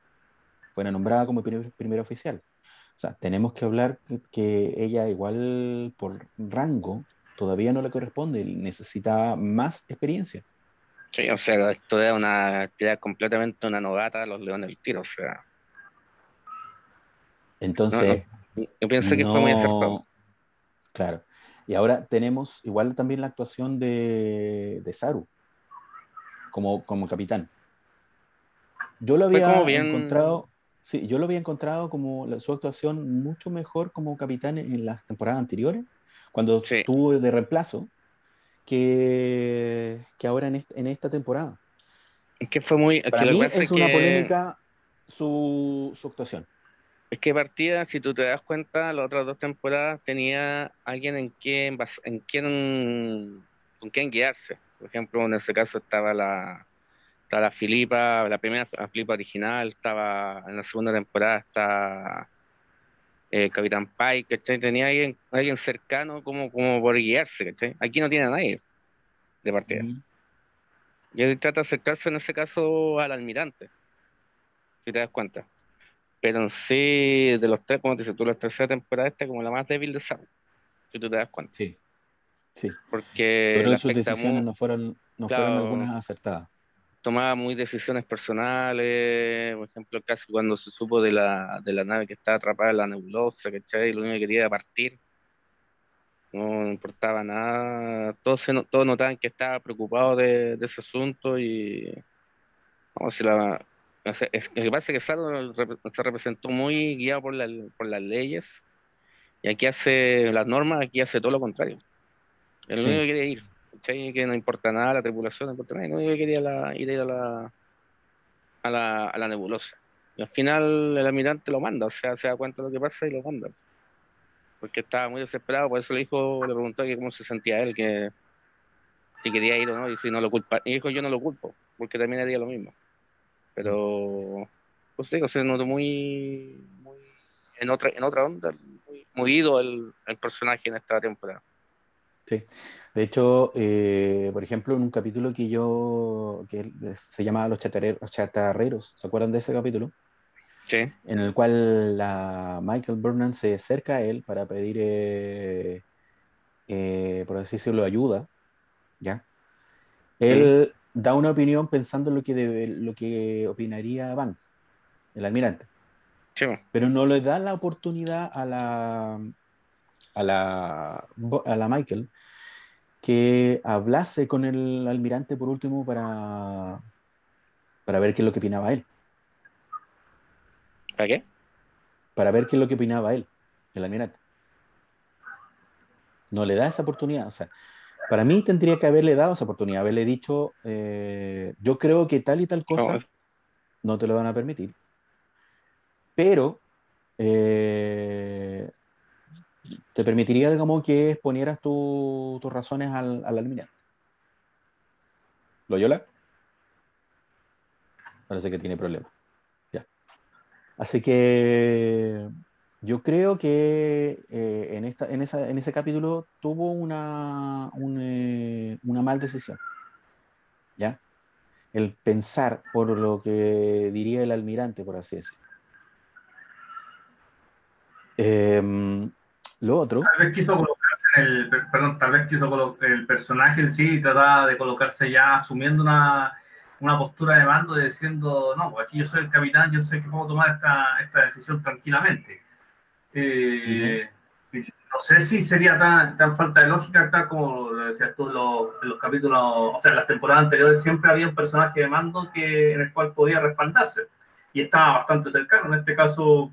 S2: fuera nombrada como primer, oficial. O sea, tenemos que hablar que, ella igual por rango todavía no le corresponde, necesita más experiencia.
S1: Sí, o sea, esto era una actividad completamente una novata a los Leones del Tiro, o sea.
S2: Entonces.
S1: yo pienso que fue muy acertado.
S2: Claro. Y ahora tenemos igual también la actuación de, de Saru como, como capitán. Yo lo había encontrado, sí, yo lo había encontrado como su actuación mucho mejor como capitán en, las temporadas anteriores, cuando estuvo de reemplazo, que, que ahora en, en, esta temporada.
S1: Es que fue muy...
S2: Para mí es una polémica su, su, actuación.
S1: Es que partida, si tú te das cuenta, las otras dos temporadas tenía alguien en quien, en quien, con quien guiarse. Por ejemplo, en ese caso estaba la, estaba la Filipa, la primera Filipa original, estaba en la segunda temporada está eh, Capitán Pike, ¿cachai? Tenía alguien, alguien cercano como, como por guiarse, ¿cachai? Aquí no tiene a nadie de partida. Y él trata de acercarse en ese caso al almirante, si te das cuenta. Pero en sí, de los tres, como te dices tú, la tercera temporada esta como la más débil de Sam, si tú te das cuenta.
S2: Sí, sí.
S1: Porque
S2: Pero sus decisiones no fueron, no fueron algunas acertadas
S1: tomaba muy decisiones personales, por ejemplo, el caso cuando se supo de la, de la nave que estaba atrapada en la nebulosa, ¿cachai? Lo único que quería era partir, no importaba nada, todos, se, todos notaban que estaba preocupado de, ese asunto y vamos si la, es, lo que pasa es que Sato se representó muy guiado por, la, por las leyes y aquí hace las normas, aquí hace todo lo contrario. El único que quería ir que no importa nada, la tripulación no importa nada, no quería ir a la, a la, a la nebulosa. Y al final el almirante lo manda, o sea, se da cuenta de lo que pasa y lo manda. Porque estaba muy desesperado, por eso le dijo, le preguntó que cómo se sentía él, que si quería ir o no, y si no lo culpa. Y dijo, yo no lo culpo, porque también haría lo mismo. Pero, pues digo, se notó muy, muy en otra, en otra onda, muy, muy ido el, el personaje en esta temporada.
S2: Sí, de hecho, eh, por ejemplo, en un capítulo que yo, que se llamaba Los Chatarreros, ¿se acuerdan de ese capítulo?
S1: Sí.
S2: En el cual la Michael Burnham se acerca a él para pedir, eh, eh, por así decirlo, ayuda ¿ya? Él da una opinión pensando en lo que, debe, lo que opinaría Vance, el almirante. Pero no le da la oportunidad a la, a la, a la Michael que hablase con el almirante por último para, para ver qué es lo que opinaba él.
S1: ¿Para qué?
S2: Para ver qué es lo que opinaba él, el almirante. No le da esa oportunidad. O sea, para mí tendría que haberle dado esa oportunidad, haberle dicho, eh, yo creo que tal y tal cosa no, te lo van a permitir, pero eh, te permitiría, digamos, que exponieras tus razones al, al almirante. ¿Loyola? Parece que tiene problemas. Ya. Así que yo creo que eh, en, esta, en, esa, en, ese capítulo tuvo una, eh, una mal decisión. ¿Ya? El pensar por lo que diría el almirante, por así decirlo. Em, lo otro.
S4: Tal vez quiso colocarse el, perdón, tal vez quiso el personaje en sí trataba de colocarse ya asumiendo una, una postura de mando diciendo, no, pues aquí yo soy el capitán, yo sé que puedo tomar esta, esta decisión tranquilamente eh, no sé si sería tan, tan, falta de lógica, tal como lo decías tú en los, capítulos, o sea, en las temporadas anteriores siempre había un personaje de mando que, en el cual podía respaldarse y estaba bastante cercano. En este caso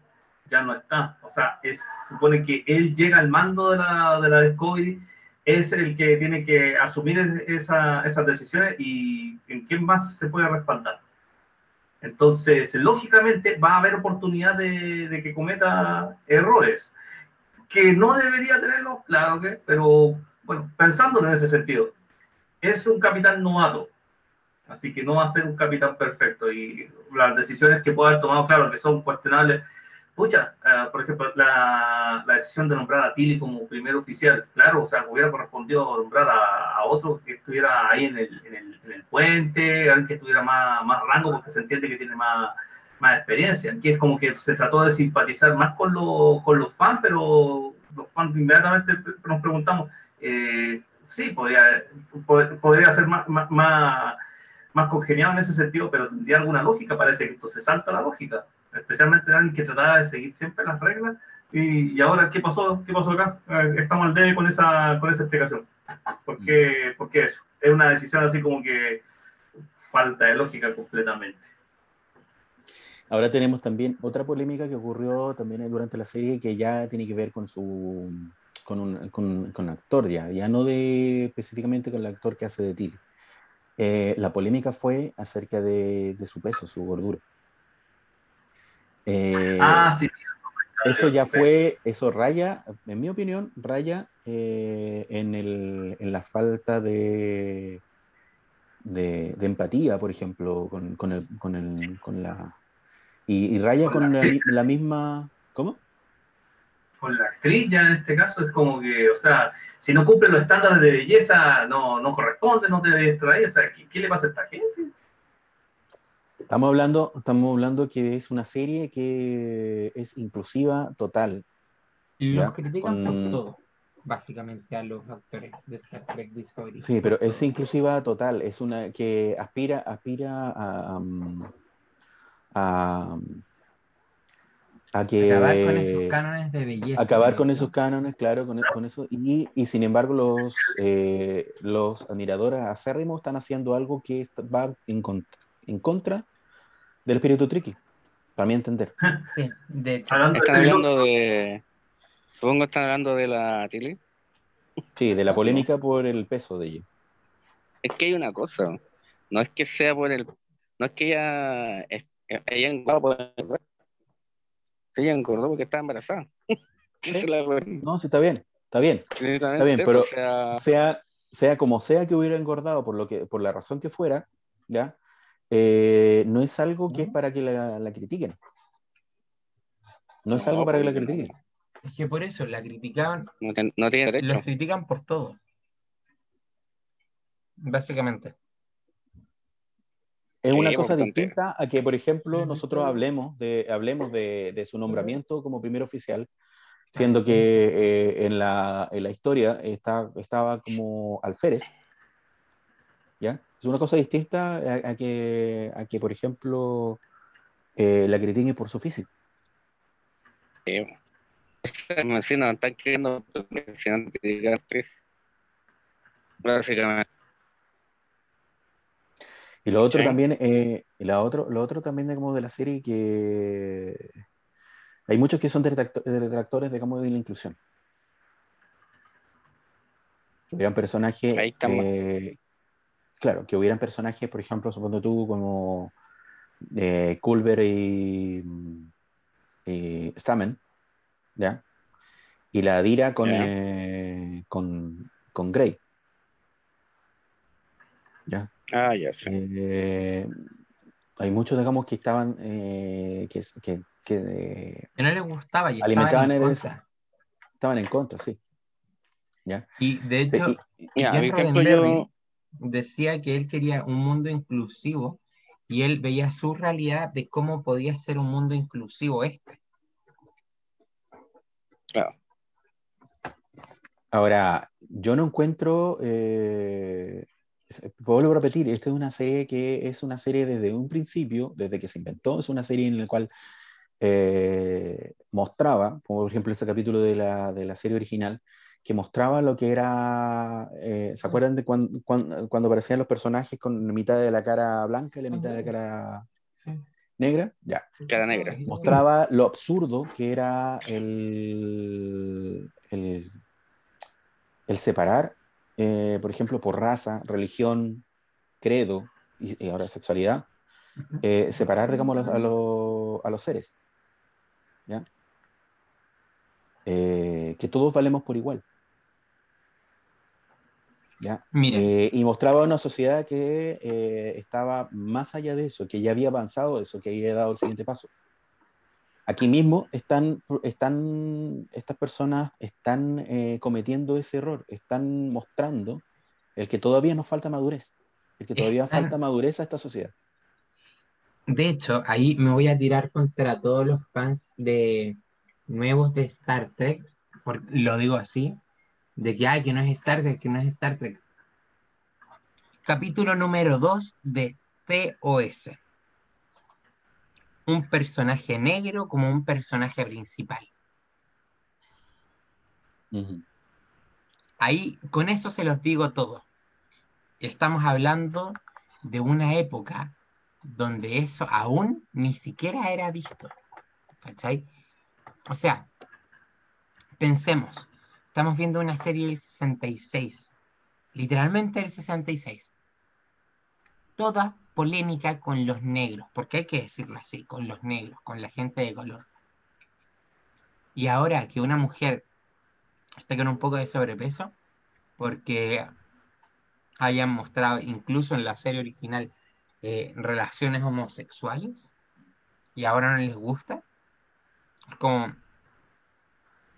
S4: ya no está. O sea, es, supone que él llega al mando de la, de la Discovery, es el que tiene que asumir esa, esas decisiones y en quién más se puede respaldar. Entonces, lógicamente va a haber oportunidad de, que cometa errores, que no debería tenerlos, claro que, pero bueno, pensándolo en ese sentido, es un capitán novato, así que no va a ser un capitán perfecto y las decisiones que pueda haber tomado, claro, que son cuestionables, Eh, por ejemplo, la, decisión de nombrar a Tilly como primer oficial, claro, o sea, hubiera correspondido nombrar a, otro que estuviera ahí en el, en el, en el puente, alguien que tuviera más, más, rango, porque se entiende que tiene más, más experiencia. Aquí es como que se trató de simpatizar más con, lo, con los fans, pero los fans inmediatamente nos preguntamos, eh, sí, podría, podría ser más, más, más congeniado en ese sentido, pero tendría alguna lógica, parece que esto se salta la lógica especialmente alguien que trataba de seguir siempre las reglas. Y, y ahora, ¿qué pasó? ¿Qué pasó acá? Eh, estamos al debe con esa, con esa explicación. ¿Por qué, ¿Por qué eso? Es una decisión así como que falta de lógica completamente.
S2: Ahora tenemos también otra polémica que ocurrió también durante la serie que ya tiene que ver con su con un con, con actor ya, ya no de específicamente con el actor que hace de Tilly. Eh, la polémica fue acerca de, de, su peso, su gordura.
S4: Eh, ah, sí.
S2: Eso ya fue, eso raya, en mi opinión, raya eh, en, el, en, la falta de, de, empatía, por ejemplo, con, con, el, con, el, con la... Y, raya con, la, misma... ¿Cómo?
S4: Con la actriz ya en este caso es como que, o sea, si no cumple los estándares de belleza, no, no corresponde, no debe traer, o sea, ¿qué, ¿qué le pasa a esta gente?
S2: Estamos hablando, estamos hablando que es una serie que es inclusiva total.
S3: Los critican por todo, básicamente, a los actores de Star Trek Discovery.
S2: Sí, pero es inclusiva total, es una que aspira, aspira a, a, a que
S3: acabar con esos cánones de belleza.
S2: Acabar con esos cánones, claro, con, con eso. Y, y, sin embargo, los, eh, los admiradores acérrimos están haciendo algo que va en, en contra del espíritu tricky, para mí entender.
S3: Sí, de hecho.
S1: Están hablando de. Supongo que están hablando de la Tilly.
S2: Sí, de la polémica por el peso de ella.
S1: Es que hay una cosa. No es que sea por el. no es que ella, ella engordó por ella engordó porque estaba embarazada.
S2: no, sí, está bien, está bien. Está bien, pero sea... sea... como sea que hubiera engordado por, lo que, por la razón que fuera, ¿ya? Eh, no es algo que es para que la, la critiquen. No es algo para que la critiquen.
S3: Es que por eso la criticaban.
S1: No, tiene derecho.
S3: Los critican por todo. Básicamente.
S2: Es una cosa distinta a que, por ejemplo, nosotros hablemos de, hablemos de, su nombramiento como primer oficial, siendo que eh, en, la, en, la, historia está, estaba como alférez. ¿Ya? Es una cosa distinta a, que, a que, por ejemplo, eh, la critiquen por su físico.
S1: Sí. están queriendo Básicamente.
S2: Y lo otro también, eh, la otro, lo otro también de, como de la serie que hay muchos que son detractores, digamos, de la inclusión. Que hubieran personajes, eh, claro, que hubieran personajes, por ejemplo, supongo tú, como eh, Culver y, y Stamen, ¿ya? Y la Dira con, eh, con, con Grey. ¿Ya?
S1: Ah, ya sé.
S2: Eh, hay muchos, digamos, que estaban, eh, que, que,
S3: que, no les gustaba y
S2: alimentaban en contra. Estaban en contra, sí. ¿Ya?
S3: Y de hecho, sí, decía que él quería un mundo inclusivo y él veía su realidad de cómo podía ser un mundo inclusivo este.
S1: Claro.
S2: Ahora, yo no encuentro eh, vuelvo a repetir, esta es una serie que es una serie desde un principio, desde que se inventó, es una serie en la cual eh, mostraba, por ejemplo, ese capítulo de la, de la, serie original, que mostraba lo que era, eh, ¿se acuerdan de cuando, cuando, aparecían los personajes con la mitad de la cara blanca y la mitad de la cara negra? Ya.
S1: Cara negra.
S2: Mostraba lo absurdo que era el, el, el separar eh, por ejemplo, por raza, religión, credo y, ahora sexualidad, eh, separar, digamos, a, a, los seres. ¿ya? Eh, que todos valemos por igual. ¿ya? y mostraba una sociedad que estaba más allá de eso, que ya había avanzado eso, que había dado el siguiente paso aquí mismo están, están estas personas están eh, cometiendo ese error, están mostrando el que todavía nos falta madurez, el que todavía falta madurez a esta sociedad.
S3: De hecho, ahí me voy a tirar contra todos los fans de nuevos de Star Trek, porque lo digo así, de que, hay que no es Star Trek, que no es Star Trek. Capítulo número 2 de TOS un personaje negro como un personaje principal. Ahí, con eso se los digo todo. Estamos hablando de una época donde eso aún ni siquiera era visto. ¿Cachai? O sea, pensemos, estamos viendo una serie del 66, literalmente del 66. Toda polémica con los negros, porque hay que decirlo así, con los negros, con la gente de color. Y ahora que una mujer esté con un poco de sobrepeso, porque hayan mostrado, incluso en la serie original, eh, relaciones homosexuales, y ahora no les gusta, como,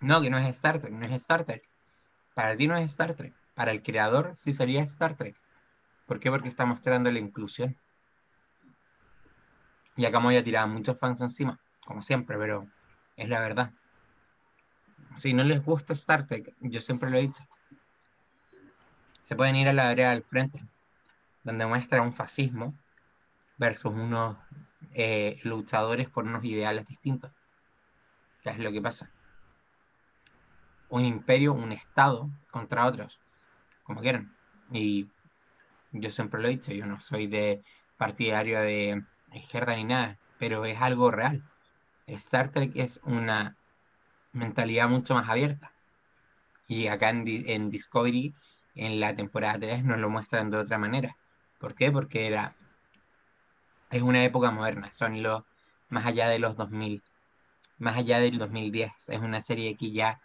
S3: no, que no es Star Trek, no es Star Trek. Para ti no es Star Trek, para el creador sí sería Star Trek. ¿Por qué? Porque está mostrando la inclusión. Y acá me voy a tirar muchos fans encima, como siempre, pero es la verdad. Si no les gusta Star Trek, yo siempre lo he dicho, se pueden ir a la área del frente, donde muestra un fascismo versus unos eh, luchadores por unos ideales distintos. ¿Qué es lo que pasa? Un imperio, un estado contra otros, como quieran. Y yo siempre lo he dicho, yo no soy de partidario de izquierda ni nada, pero es algo real. Star Trek es una mentalidad mucho más abierta. Y acá en, Discovery, en la temporada 3, nos lo muestran de otra manera. ¿Por qué? Porque era es una época moderna, son los más allá de los 2000, más allá del 2010, es una serie que ya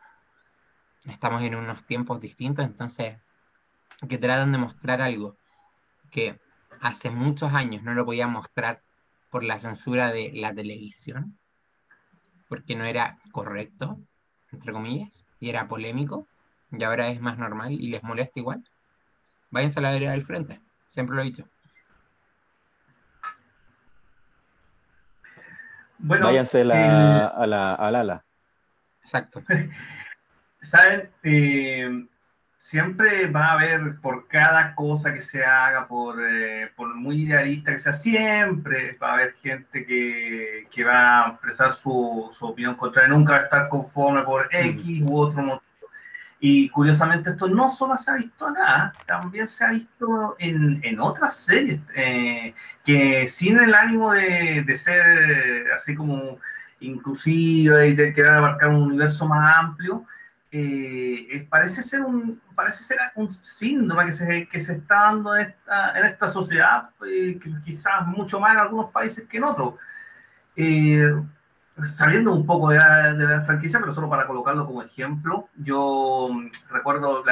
S3: estamos en unos tiempos distintos, entonces que tratan de mostrar algo que hace muchos años no lo podía mostrar por la censura de la televisión, porque no era correcto, entre comillas, y era polémico, y ahora es más normal y les molesta igual, váyanse a la vereda del frente, siempre lo he dicho.
S2: Bueno, váyanse a la, al ala.
S3: Exacto.
S4: Saben, eh, siempre va a haber por cada cosa que se haga, por, eh, por muy idealista que sea, siempre va a haber gente que, que va a expresar su, su opinión contraria, nunca va a estar conforme por X u otro motivo. Y curiosamente esto no solo se ha visto acá, también se ha visto en, en otras series, eh, que sin el ánimo de, de, ser así como inclusiva y de querer abarcar un universo más amplio, eh, parece ser un parece ser un síndrome que se, que se está dando en esta, en esta sociedad, eh, quizás mucho más en algunos países que en otros. Eh, saliendo un poco de la, franquicia, pero solo para colocarlo como ejemplo, yo recuerdo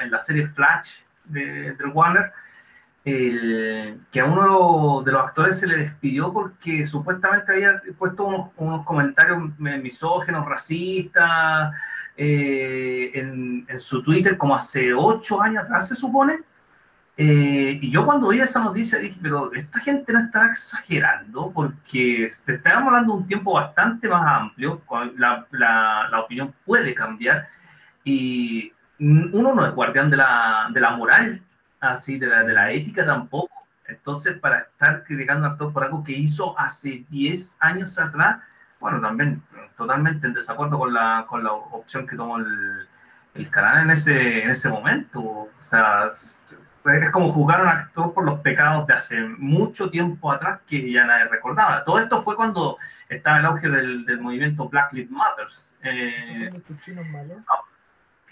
S4: en la serie Flash de, de Warner, que a uno de los actores se le despidió porque supuestamente había puesto unos, unos comentarios misógenos, racistas, eh, en, su Twitter como hace ocho años atrás, se supone. Eh, y yo cuando vi esa noticia dije, pero esta gente no está exagerando porque estamos hablando de un tiempo bastante más amplio, la, la, la, opinión puede cambiar y uno no es guardián de la, de la moral, así, de la, de la ética tampoco. Entonces, para estar criticando a actor por algo que hizo hace 10 años atrás, bueno, también totalmente en desacuerdo con la, con la opción que tomó el, el canal en ese, en ese momento. O sea, es como juzgar a un actor por los pecados de hace mucho tiempo atrás que ya nadie recordaba. Todo esto fue cuando estaba el auge del, del movimiento Black Lives Matter. Eh, ah,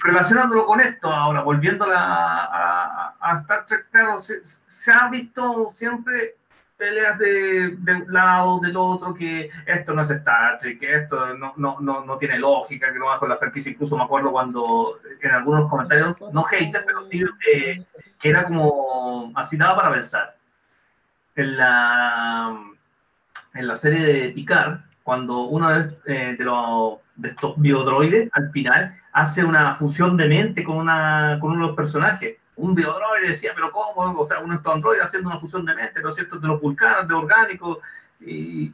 S4: relacionándolo con esto ahora, volviendo a, a, Star Trek, claro, se, se, ha visto siempre peleas de, de, un lado, del otro, que esto no es Star Trek, que esto no, no, no, no tiene lógica, que no va con la franquicia. Incluso me acuerdo cuando en algunos comentarios, no hater, pero sí eh, que era como así nada para pensar. En la, en la serie de Picard, cuando uno de, eh, de, los, de estos biodroides al final hace una fusión de mente con, una, con uno de los personajes un biodroide decía, pero ¿cómo? O sea, uno está androide haciendo una fusión de mente, ¿no es cierto? De los vulcanos, de orgánicos, y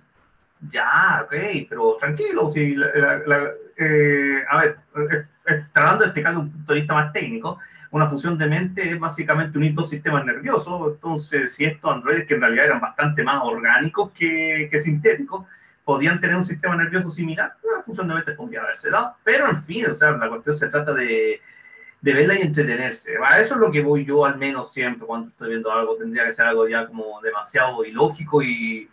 S4: ya, ok, pero tranquilo, si eh, a ver, tratando de explicar un punto de vista más técnico, una fusión de mente es básicamente unir dos sistemas nerviosos, entonces si estos androides que en realidad eran bastante más orgánicos que, que sintéticos, podían tener un sistema nervioso similar, una fusión de mente podría haberse dado, pero en fin, o sea, la cuestión se trata de de verla y entretenerse. Eso es lo que voy yo al menos siempre cuando estoy viendo algo. Tendría que ser algo ya como demasiado ilógico y,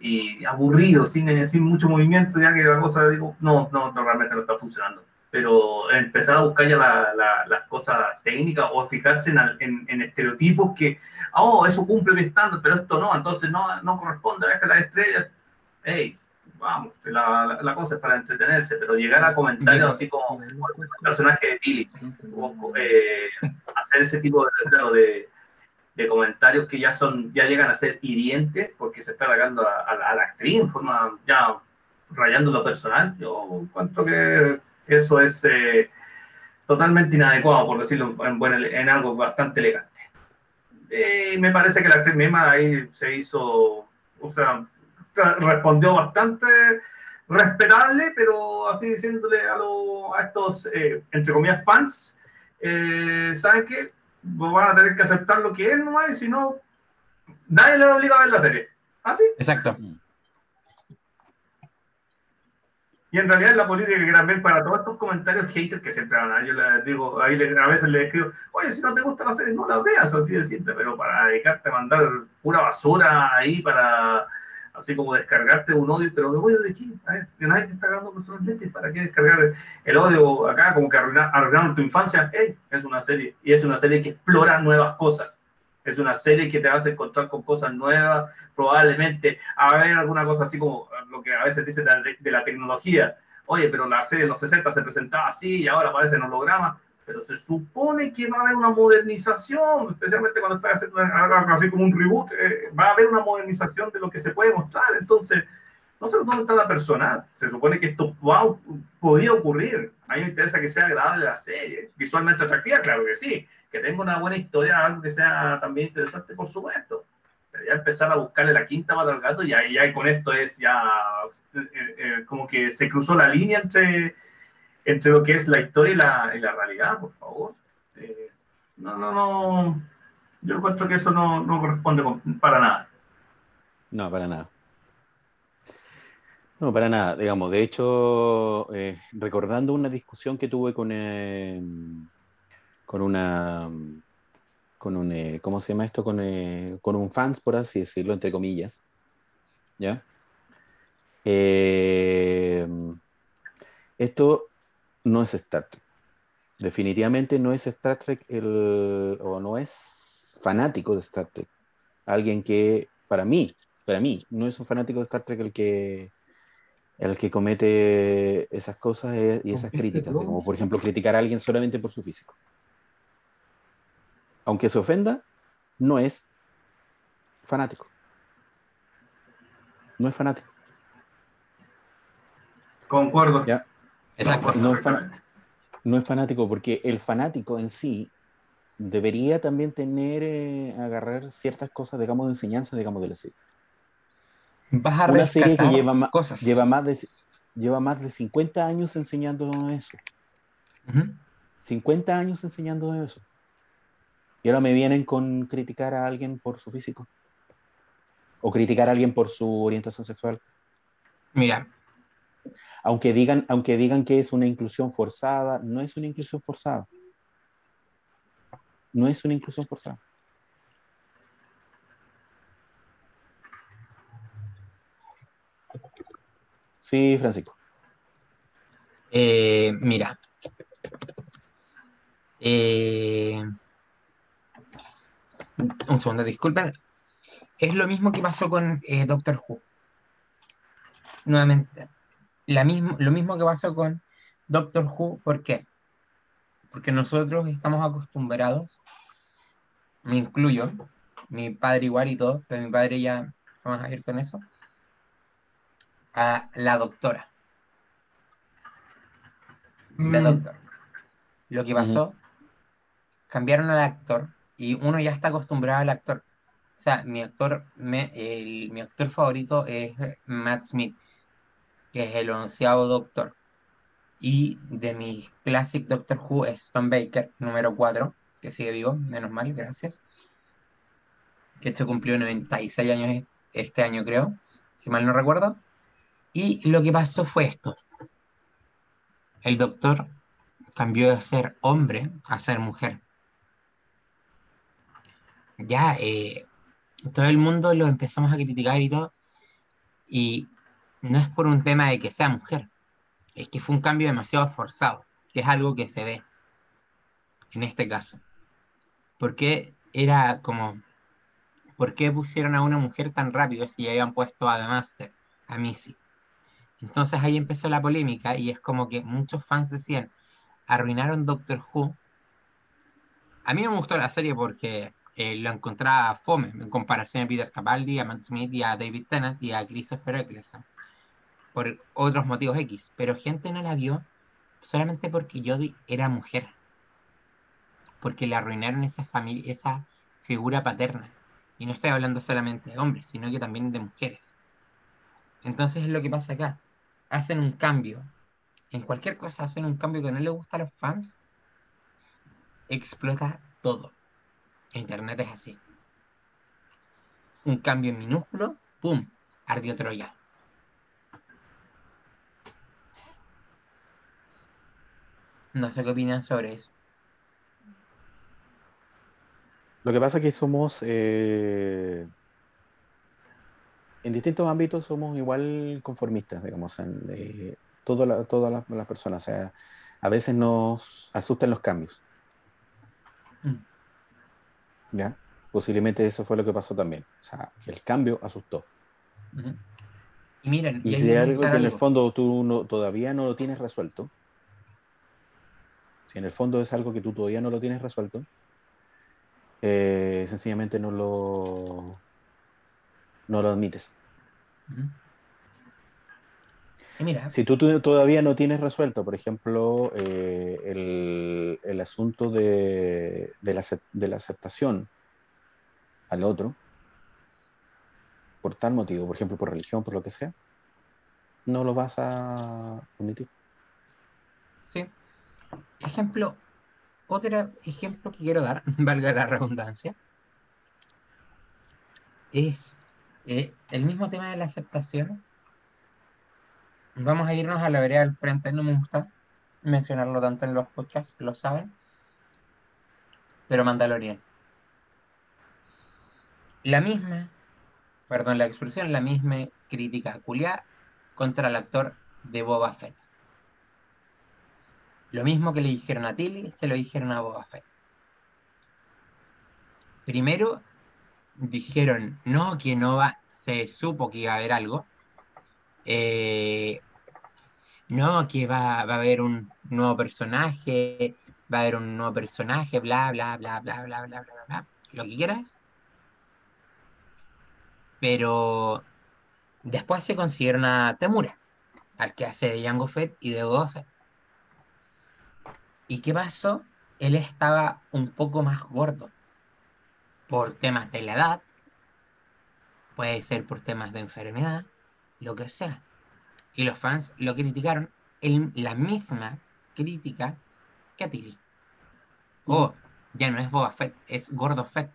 S4: y aburrido, sin, sin mucho movimiento, ya que la cosa, digo, no, no, realmente no está funcionando. Pero empezar a buscar ya las cosas técnicas o fijarse en, en, estereotipos que, oh, eso cumple mi estándar, pero esto no, entonces no, no corresponde a las estrellas, hey, vamos, la, la, cosa es para entretenerse, pero llegar a comentarios así como el personaje de Tilly, eh, hacer ese tipo de, de, comentarios que ya son, ya llegan a ser hirientes porque se está rayando a, la actriz en forma, ya rayando lo personal, yo encuentro que eso es eh, totalmente inadecuado, por decirlo en, en algo bastante elegante. Y me parece que la actriz misma ahí se hizo, o sea, respondió bastante respetable, pero así diciéndole a, a estos, eh, entre comillas, fans, eh, ¿saben qué? Van a tener que aceptar lo que es nomás, y si no, nadie le obliga a ver la serie. ¿Así?
S3: Exacto.
S4: Y en realidad la política que también para todos estos comentarios haters que siempre van a, yo les digo, ahí a veces les escribo, oye, si no te gusta la serie, no la veas, así de simple, pero para dedicarte a mandar pura basura ahí para así como descargarte un odio, pero ¿de odio de quién? A ver, que nadie te está agarrando personalmente, ¿para qué descargar el odio acá como que arruinar, tu infancia? Hey, es una serie, y es una serie que explora nuevas cosas. es una serie que te vas a encontrar con cosas nuevas, probablemente a haber alguna cosa así como lo que a veces dice de, la tecnología. Oye, pero la serie de los 60 se presentaba así y ahora aparece en holograma, pero se supone que va a haber una modernización, especialmente cuando está haciendo algo así como un reboot, eh, va a haber una modernización de lo que se puede mostrar. Entonces, no se lo toma tan personal. Se supone que esto podía ocurrir. A mí me interesa que sea agradable la serie. Visualmente atractiva, claro que sí. Que tenga una buena historia, algo que sea también interesante, por supuesto. Pero ya empezar a buscarle la quinta pata al gato, ya, ya con esto es ya eh, eh, como que se cruzó la línea entre, entre lo que es la historia y la, realidad, por favor. Eh, no, no, no. Yo encuentro que eso no, no corresponde para nada.
S2: No, para nada. No, para nada, digamos. De hecho, eh, recordando una discusión que tuve con, eh, con una, con un, ¿cómo se llama esto? Con, con un fans, por así decirlo, entre comillas. ¿Ya? esto no es Star Trek. Definitivamente no es Star Trek el, o no es fanático de Star Trek. Alguien que, para mí, para mí, no es un fanático de Star Trek el que el que comete esas cosas y esas críticas, como por ejemplo criticar a alguien solamente por su físico. Aunque se ofenda, no es fanático. No es fanático.
S4: Concuerdo.
S2: ¿Ya? Exacto. No es, no es, fanático porque el fanático en sí debería también tener, eh, agarrar ciertas cosas, digamos, de enseñanza, digamos, de la serie una serie que lleva, cosas. lleva, más de, lleva más de 50 años enseñando eso. 50 años enseñando eso. Y ahora me vienen con criticar a alguien por su físico. O criticar a alguien por su orientación sexual.
S3: Mira.
S2: Aunque digan, aunque digan que es una inclusión forzada, no es una inclusión forzada. No es una inclusión forzada. Sí, Francisco.
S3: Eh, mira. Eh, un segundo, disculpen. Es lo mismo que pasó con eh, Doctor Who. Nuevamente. La mismo, lo mismo que pasó con Doctor Who. ¿Por qué? Porque nosotros estamos acostumbrados, me incluyo, mi padre igual y todo, pero mi padre ya fue más abierto en eso a la doctora. La mm. doctora. Lo que pasó, cambiaron al actor y uno ya está acostumbrado al actor. O sea, mi actor, me, mi actor favorito es Matt Smith, que es el onceavo doctor. Y de mi classic Doctor Who es Tom Baker, número 4, que sigue vivo, menos mal, gracias. Que hecho cumplió 96 años este año, creo, si mal no recuerdo. Y lo que pasó fue esto. El doctor cambió de ser hombre a ser mujer. Ya, eh, todo el mundo lo empezamos a criticar y todo. Y no es por un tema de que sea mujer. Es que fue un cambio demasiado forzado, que es algo que se ve en este caso. Porque era como, ¿por qué pusieron a una mujer tan rápido si ya habían puesto a The Master, a Missy? Entonces ahí empezó la polémica y es como que muchos fans decían, arruinaron Doctor Who. A mí me gustó la serie porque eh, lo encontraba fome en comparación a Peter Capaldi, a Matt Smith y a David Tennant y a Christopher Eccleston por otros motivos X, pero gente no la vio solamente porque Jodie era mujer, porque le arruinaron esa familia, esa figura paterna. Y no estoy hablando solamente de hombres, sino que también de mujeres. Entonces es lo que pasa acá hacen un cambio, en cualquier cosa hacen un cambio que no le gusta a los fans, explota todo. Internet es así. Un cambio minúsculo, ¡pum! Ardió Troya. No sé qué opinan sobre eso.
S2: Lo que pasa es que somos eh, en distintos ámbitos somos igual conformistas, digamos, en eh, todas las, personas. O sea, a veces nos asustan los cambios. Mm. ¿Ya? posiblemente eso fue lo que pasó también. O sea, el cambio asustó.
S3: Y miren,
S2: y, si hay algo que en el fondo tú no, todavía no lo tienes resuelto, si en el fondo es algo que tú todavía no lo tienes resuelto, eh, sencillamente no lo, no lo admites.
S3: Mira.
S2: Si tú, todavía no tienes resuelto, por ejemplo, eh, el, asunto de, la, de, la, aceptación al otro, por tal motivo, por ejemplo, por religión, por lo que sea, no lo vas a admitir.
S3: Sí. Ejemplo, otro ejemplo que quiero dar, valga la redundancia, es eh, el mismo tema de la aceptación. Vamos a irnos a la vereda del frente, no me gusta mencionarlo tanto en los podcasts, lo saben. Pero Mandalorian. La misma, perdón la expresión, la misma crítica culiada contra el actor de Boba Fett. Lo mismo que le dijeron a Tilly, se lo dijeron a Boba Fett. Primero dijeron, no, que no va, se supo que iba a haber algo. Eh, no, que va, va, a haber un nuevo personaje, va a haber un nuevo personaje, bla, bla, bla, bla, bla, bla, bla, bla, lo que quieras. Pero después se consiguieron a Temura, al que hace de Jango Fett y de Boba Fett. ¿Y qué pasó? Él estaba un poco más gordo por temas de la edad, puede ser por temas de enfermedad, lo que sea. Y los fans lo criticaron en la misma crítica que a Tilly. O ya no es Boba Fett, es Gordo Fett,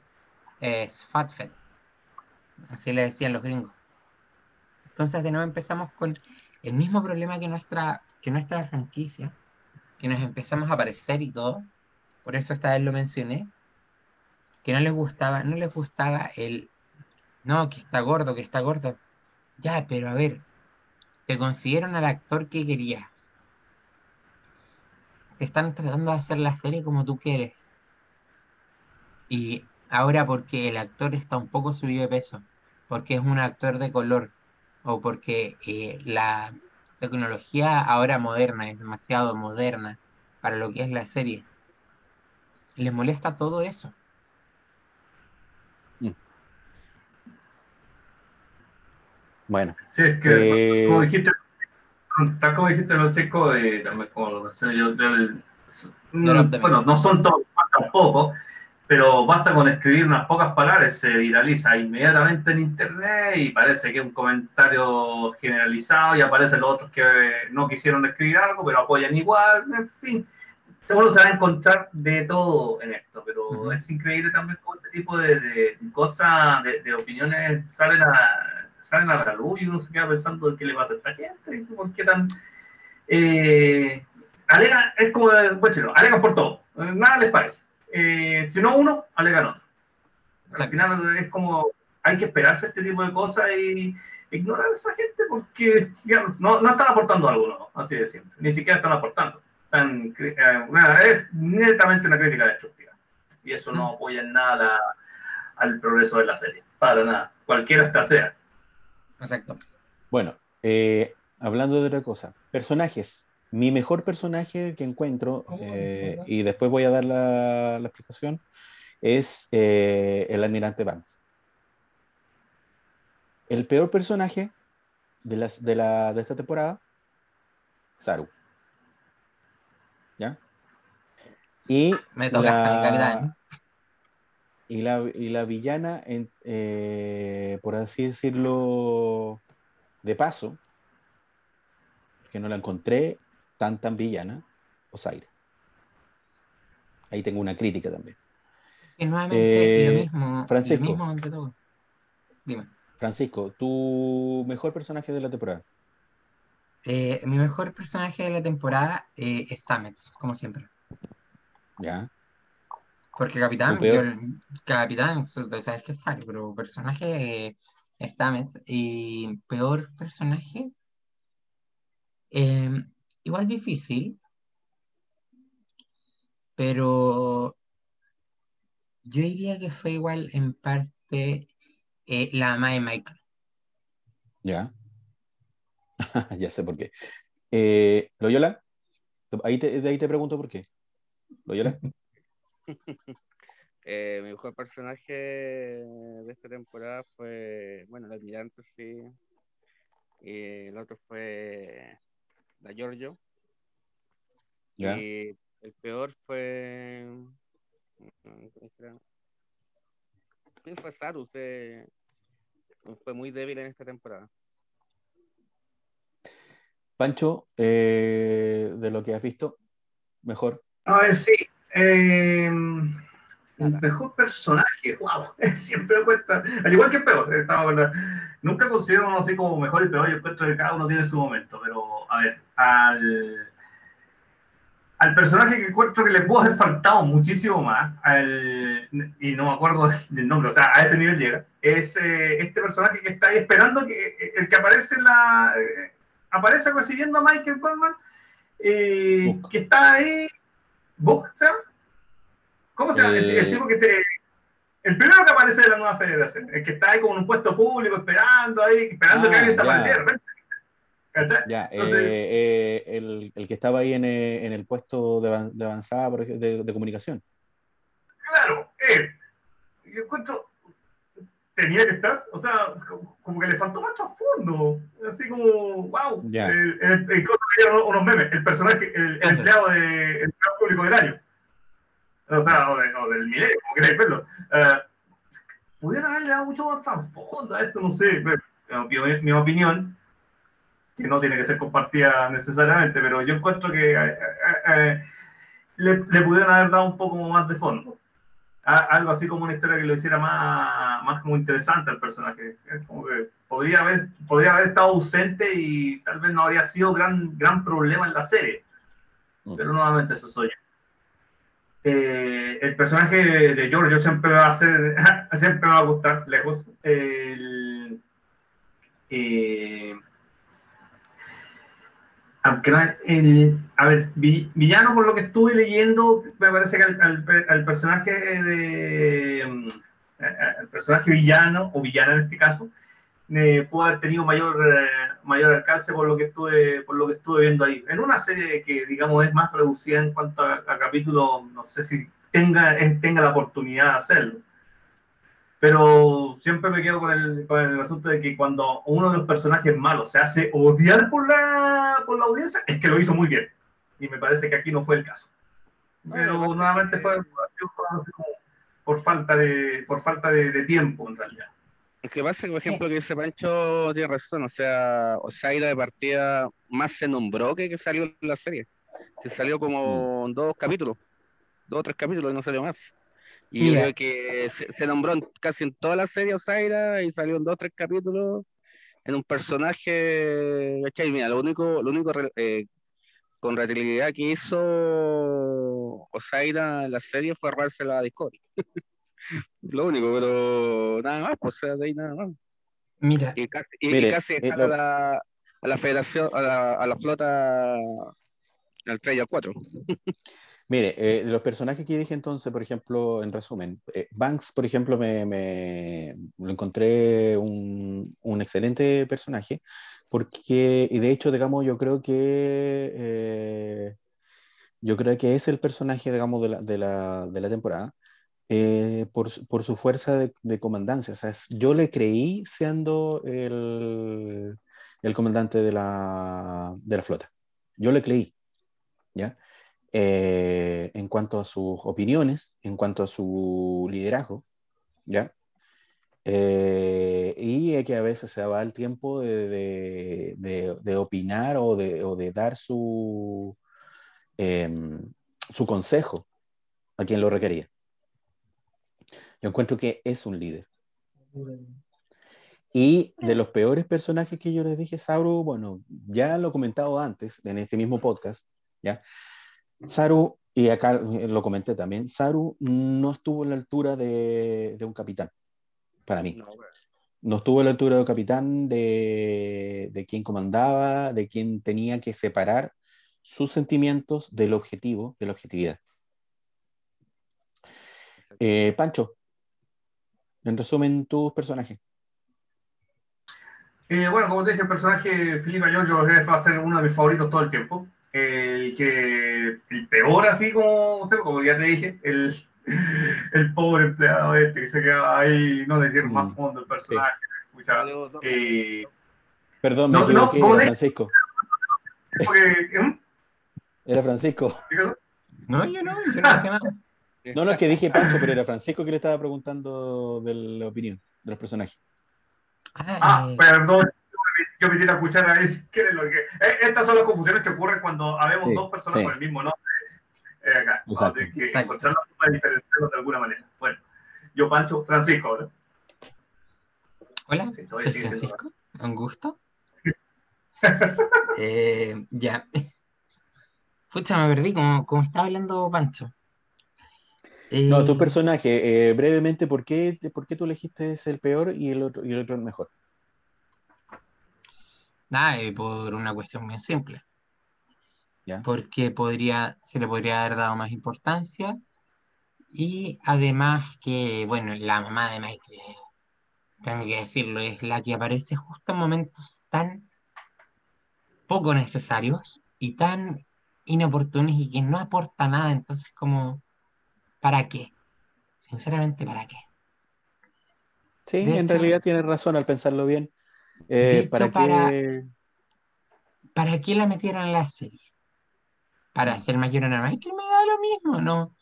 S3: es Fat Fett. Así le decían los gringos. Entonces de nuevo empezamos con el mismo problema que nuestra, que nuestra franquicia, que nos empezamos a aparecer y todo, por eso esta vez lo mencioné, que no les gustaba, no les gustaba el, no, que está gordo, que está gordo. Ya, pero a ver, te consiguieron al actor que querías. Te están tratando de hacer la serie como tú quieres. Y ahora porque el actor está un poco subido de peso, porque es un actor de color, o porque eh, la tecnología ahora moderna, es demasiado moderna para lo que es la serie. Les molesta todo eso.
S2: Mm. Bueno.
S4: Sí, es que, como eh, dijiste, tal como dijiste, Francisco, eh, también como lo mencioné yo, mm, bueno, no son todos, tampoco, pero basta con escribir unas pocas palabras, se viraliza inmediatamente en internet y parece que es un comentario generalizado y aparecen los otros que no quisieron escribir algo, pero apoyan igual, en fin. Seguro se va a encontrar de todo en esto, pero es increíble también cómo este tipo de, cosas, de, opiniones salen a, salen a la luz y uno se queda pensando en qué le pasa a esta gente, por qué tan... Eh, alega, es como, bueno, alegan por todo, nada les parece eh, si no uno, alegan otro. Al final es como, hay que esperarse este tipo de cosas y ignorar a esa gente porque no, no, están aportando algo, así de siempre. Ni siquiera están aportando. Están, eh, es netamente una crítica destructiva. Y eso no mm. apoya en nada al progreso de la serie. Para nada. Cualquiera esta sea.
S3: Exacto.
S2: Bueno, eh, hablando de otra cosa. Personajes mi mejor personaje que encuentro, eh, y después voy a dar la, explicación, es eh, el almirante Banks. El peor personaje de, las, de, la, de esta temporada, Saru. ¿Ya? Y
S3: Me la,
S2: y la, y la villana, eh, por así decirlo, de paso, que no la encontré tan tan villana, Osaire. Ahí tengo una crítica también.
S3: Y nuevamente lo eh, mismo.
S2: Francisco.
S3: Dime.
S2: Francisco, tu mejor personaje de la temporada.
S3: Eh, mi mejor personaje de la temporada eh, es Stamets, como siempre.
S2: Ya.
S3: Porque Capitán, Capitán, sabes que es Sari, pero personaje eh, Stamets. Y peor personaje. Eh, igual difícil, pero Yo diría que fue igual en parte eh, la ama de Michael.
S2: Ya. ya sé por qué. Eh, Loyola, ahí te, de ahí te pregunto por qué. Loyola.
S1: eh, mi mejor personaje de esta temporada fue, bueno, el almirante, sí. Y el otro fue la Giorgio. Y el peor fue. ¿Quién fue Saru? Usted fue muy débil en esta temporada.
S2: Pancho, eh, de lo que has visto, mejor.
S4: A ver, sí. Eh, el mejor personaje, wow, siempre me cuesta, al igual que el peor, nunca considero uno así como mejor y peor, yo encuentro que cada uno tiene su momento, pero a ver, al, al personaje que encuentro que le pudo haber faltado muchísimo más, y no me acuerdo del nombre, o sea, a ese nivel llega, es eh, este personaje que está ahí esperando, que el que aparece en la... aparece recibiendo a Michael Coleman, eh, que está ahí, Book, ¿se ¿Cómo se llama? El, eh, tipo que te... El primero que aparece de la nueva federación, el que está ahí como en un puesto público esperando ahí, esperando que ah, alguien desapareciera.
S2: Ya, eh, eh, el, el, que estaba ahí en, en el puesto de, de avanzada de, de, comunicación.
S4: Claro, él. Yo encuentro, tenía que estar, o sea, como que le faltó más fondo, así como, wow,
S2: ya.
S4: el, el, el, unos memes, el personaje, el, el empleado de, el público del año o sea, o, del milenio, como queráis verlo, uh, pudiera haberle dado mucho más trasfondo a esto, no sé, mi, mi, opinión, que no tiene que ser compartida necesariamente, pero yo encuentro que eh, eh, le, le, pudieron haber dado un poco más de fondo. algo así como una historia que lo hiciera más, más como interesante al personaje. Como que podría haber, podría haber estado ausente y tal vez no habría sido gran, gran problema en la serie. Mm. Pero nuevamente eso soy yo. Eh, el personaje de Giorgio siempre va a ser, siempre va a gustar lejos. El, eh, no, el, a ver, villano por lo que estuve leyendo, me parece que al, personaje de mm, el personaje villano o villana en este caso eh, pudo haber tenido mayor eh, mayor alcance por lo que estuve por lo que estuve viendo ahí en una serie que digamos es más reducida en cuanto a capítulos no sé si tenga, tenga la oportunidad de hacerlo. Pero siempre me quedo con el, con el asunto de que cuando uno de los personajes malos se hace odiar por la, por la audiencia, es que lo hizo muy bien. Y me parece que aquí no fue el caso. Pero nuevamente fue por falta de, por falta de, de tiempo, en realidad.
S1: Es que pasa, por ejemplo, que ese Pancho tiene razón, o sea, Osaira de partida más se nombró que que salió en la serie. Se salió como mm. dos capítulos dos o tres capítulos y no salió más. Y creo que se, nombró casi en toda la serie Osaira y salió en dos o tres capítulos en un personaje. Mira, lo único, lo único eh, con relatividad que hizo Osaira en la serie fue robarse la Discovery. lo único, pero nada más, pues de ahí nada más.
S3: Mira,
S1: y casi, y, casi eh, a, la, a la federación, a la, a la flota al 3 y al 4.
S2: Mire, eh, los personajes que dije entonces, por ejemplo, en resumen, eh, Banks, por ejemplo, me, lo encontré un, un, excelente personaje, porque, y de hecho, digamos, yo creo que eh, yo creo que es el personaje, digamos, de la, de la, de la temporada, eh, por, por, su fuerza de, de comandancia. O sea, yo le creí siendo el, el comandante de la, de la flota. Yo le creí, ¿ya? Eh, en cuanto a sus opiniones, en cuanto a su liderazgo, ¿ya? Eh, y que a veces se va el tiempo de, de, de, opinar o de, o de dar su, eh, su consejo a quien lo requería. Yo encuentro que es un líder. Y de los peores personajes que yo les dije, Sauro, bueno, ya lo he comentado antes en este mismo podcast, ¿ya? Saru, y acá lo comenté también, Saru no estuvo a la altura de, un capitán, para mí. No, estuvo a la altura de un capitán, de, de quien comandaba, de quien tenía que separar sus sentimientos del objetivo, de la objetividad. Eh, Pancho, en resumen, tus personajes.
S4: Eh, bueno, como te dije, el personaje Felipe Ayonjo va a ser uno de mis favoritos todo el tiempo. El que el peor, así como, como ya te dije, el, el pobre empleado este que se queda ahí, no decir más mm, fondo el personaje.
S2: Eh, Perdón, me no, equivoqué, no, era Francisco. ¿eh? Era Francisco.
S3: No, yo no, yo no dije nada.
S2: No, no, es que dije Pancho, pero era Francisco que le estaba preguntando de la opinión de los personajes.
S4: Ah, perdón, yo me tiré a escuchar ahí. ¿qué es lo que... Eh, estas son las confusiones que ocurren cuando habemos dos personas con el mismo nombre eh, acá. Exacto. que encontrar la forma de diferenciarlos de alguna manera. Bueno, yo Pancho, Francisco ahora.
S3: Hola, soy Francisco. Un gusto. eh, ya. Pucha, me perdí, como, como estaba hablando Pancho.
S2: No, tu eh, personaje, eh, brevemente, ¿por qué, ¿por qué tú elegiste ser el peor y el otro, y el otro el mejor?
S3: Nada, eh, por una cuestión muy simple. Porque podría, se le podría haber dado más importancia. Y además que, bueno, la mamá de Michael, tengo que decirlo, es la que aparece justo en momentos tan poco necesarios y tan inoportunos y que no aporta nada. Entonces, como ¿Para qué? Sinceramente, ¿para qué?
S2: Sí, en realidad tienes razón al pensarlo bien. Eh, ¿para, qué...
S3: para, qué la metieron en la serie? ¿Para hacer mayor a Es que me da lo mismo, ¿no?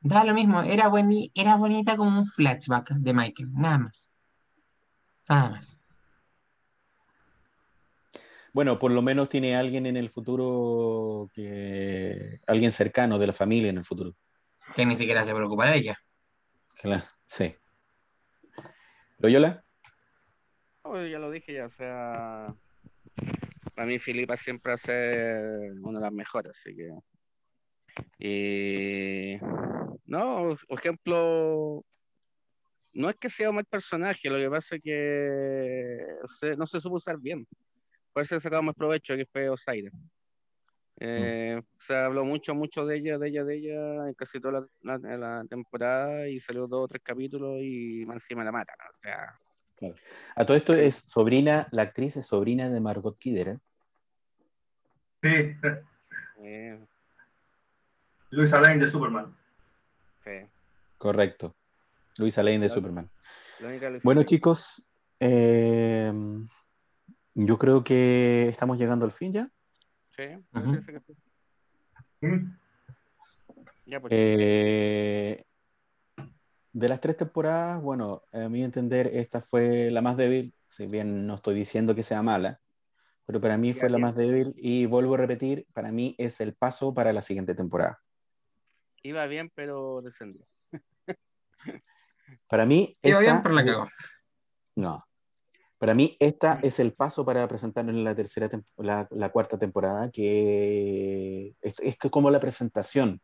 S3: Da lo mismo. Era, era bonita como un flashback de Michael, nada más. Nada más.
S2: Bueno, por lo menos tiene alguien en el futuro que. alguien cercano de la familia en el futuro
S3: que ni siquiera se preocupa de ella.
S2: Claro, sí. ¿Loyola?
S1: Ya lo dije, ya, o sea, para mí Filipa siempre hace una de las mejores, así que... Y... No, por ejemplo, no es que sea un mal personaje, lo que pasa es que no se supo usar bien. Por eso sacado más provecho que fue Osiris. Eh, se habló mucho, mucho de ella, de ella, de ella en casi toda la, temporada y salió dos o tres capítulos y más encima la matan. O sea,
S2: A todo esto es sobrina, la actriz es sobrina de Margot Kidder.
S4: ¿eh? Sí. Eh. Luisa Lane de Superman.
S2: Sí. Correcto. Luisa Lane de Superman. Bueno, chicos, yo creo que estamos llegando al fin ya.
S1: ¿Mm?
S2: Pues, eh, de las tres temporadas, bueno, a mi entender, esta fue la más débil, si bien no estoy diciendo que sea mala, pero para mí fue la más débil y vuelvo a repetir, para mí es el paso para la siguiente temporada.
S1: Iba bien, pero descendió.
S2: para mí...
S3: Iba bien, pero la cagó.
S2: No, para mí, esta es el paso para presentarnos en la tercera, la, la cuarta temporada, que es, es, como la presentación,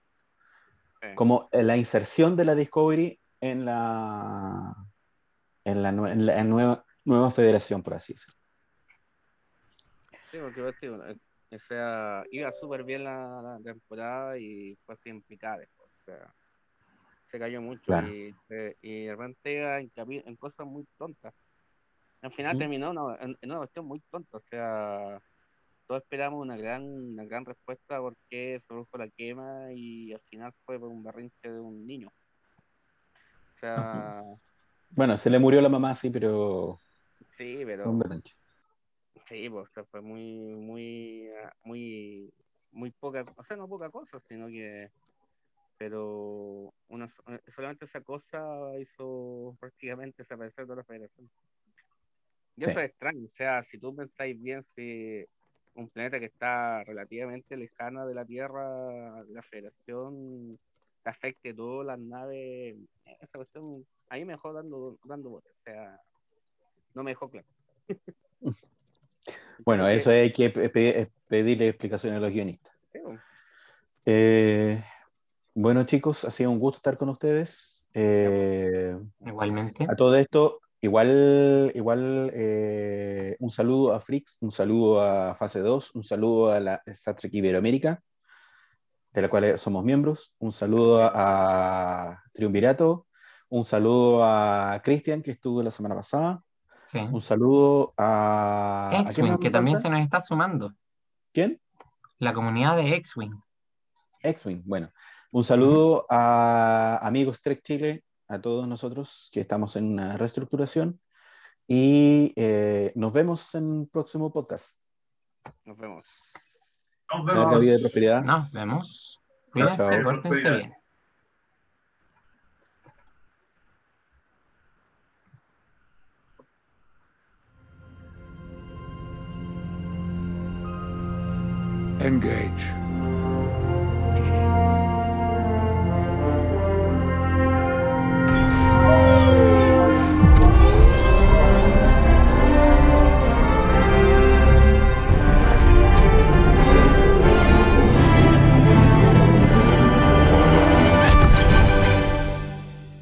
S2: como la inserción de la Discovery en la, en la, nueva, nueva federación, por así decirlo.
S1: Sí, porque o sea, iba súper bien la, temporada y fue así en picada O sea, se cayó mucho y, y, de repente en, en cosas muy tontas al final terminó en, una cuestión muy tonta, o sea, todos esperamos una gran, una gran respuesta porque se produjo la quema y al final fue por un barrinche de un niño. O sea...
S2: Bueno, se le murió la mamá, sí, pero...
S1: Sí, pero... Sí, pues, fue muy, muy, muy, muy poca, o sea, no poca cosa, sino que pero una, solamente esa cosa hizo prácticamente desaparecer toda la federación. Y eso es extraño, o sea, si tú pensáis bien, si un planeta que está relativamente lejano de la Tierra, la Federación afecte todas las naves, esa cuestión, ahí me dejó dando, dando botes, o sea, no me dejó claro.
S2: bueno, eso hay que pedirle explicaciones a los guionistas. Eh, bueno, chicos, ha sido un gusto estar con ustedes. Eh,
S3: Igualmente.
S2: A todo esto, Igual, igual eh, un saludo a Frix, un saludo a Fase 2, un saludo a la Star Trek Iberoamérica. De la cual somos miembros. Un saludo a, Triunvirato, un saludo a Cristian, que estuvo la semana pasada. Un saludo a...
S3: X-Wing, que también se nos está sumando.
S2: ¿Quién?
S3: La comunidad de X-Wing.
S2: X-Wing, bueno. Un saludo a amigos Trek Chile, a todos nosotros que estamos en una reestructuración. Y eh, nos vemos en el próximo podcast.
S1: Nos vemos.
S4: Nos vemos.
S2: Vida de prosperidad.
S3: Nos vemos. Cuídense, pórtense bien.
S5: Engage.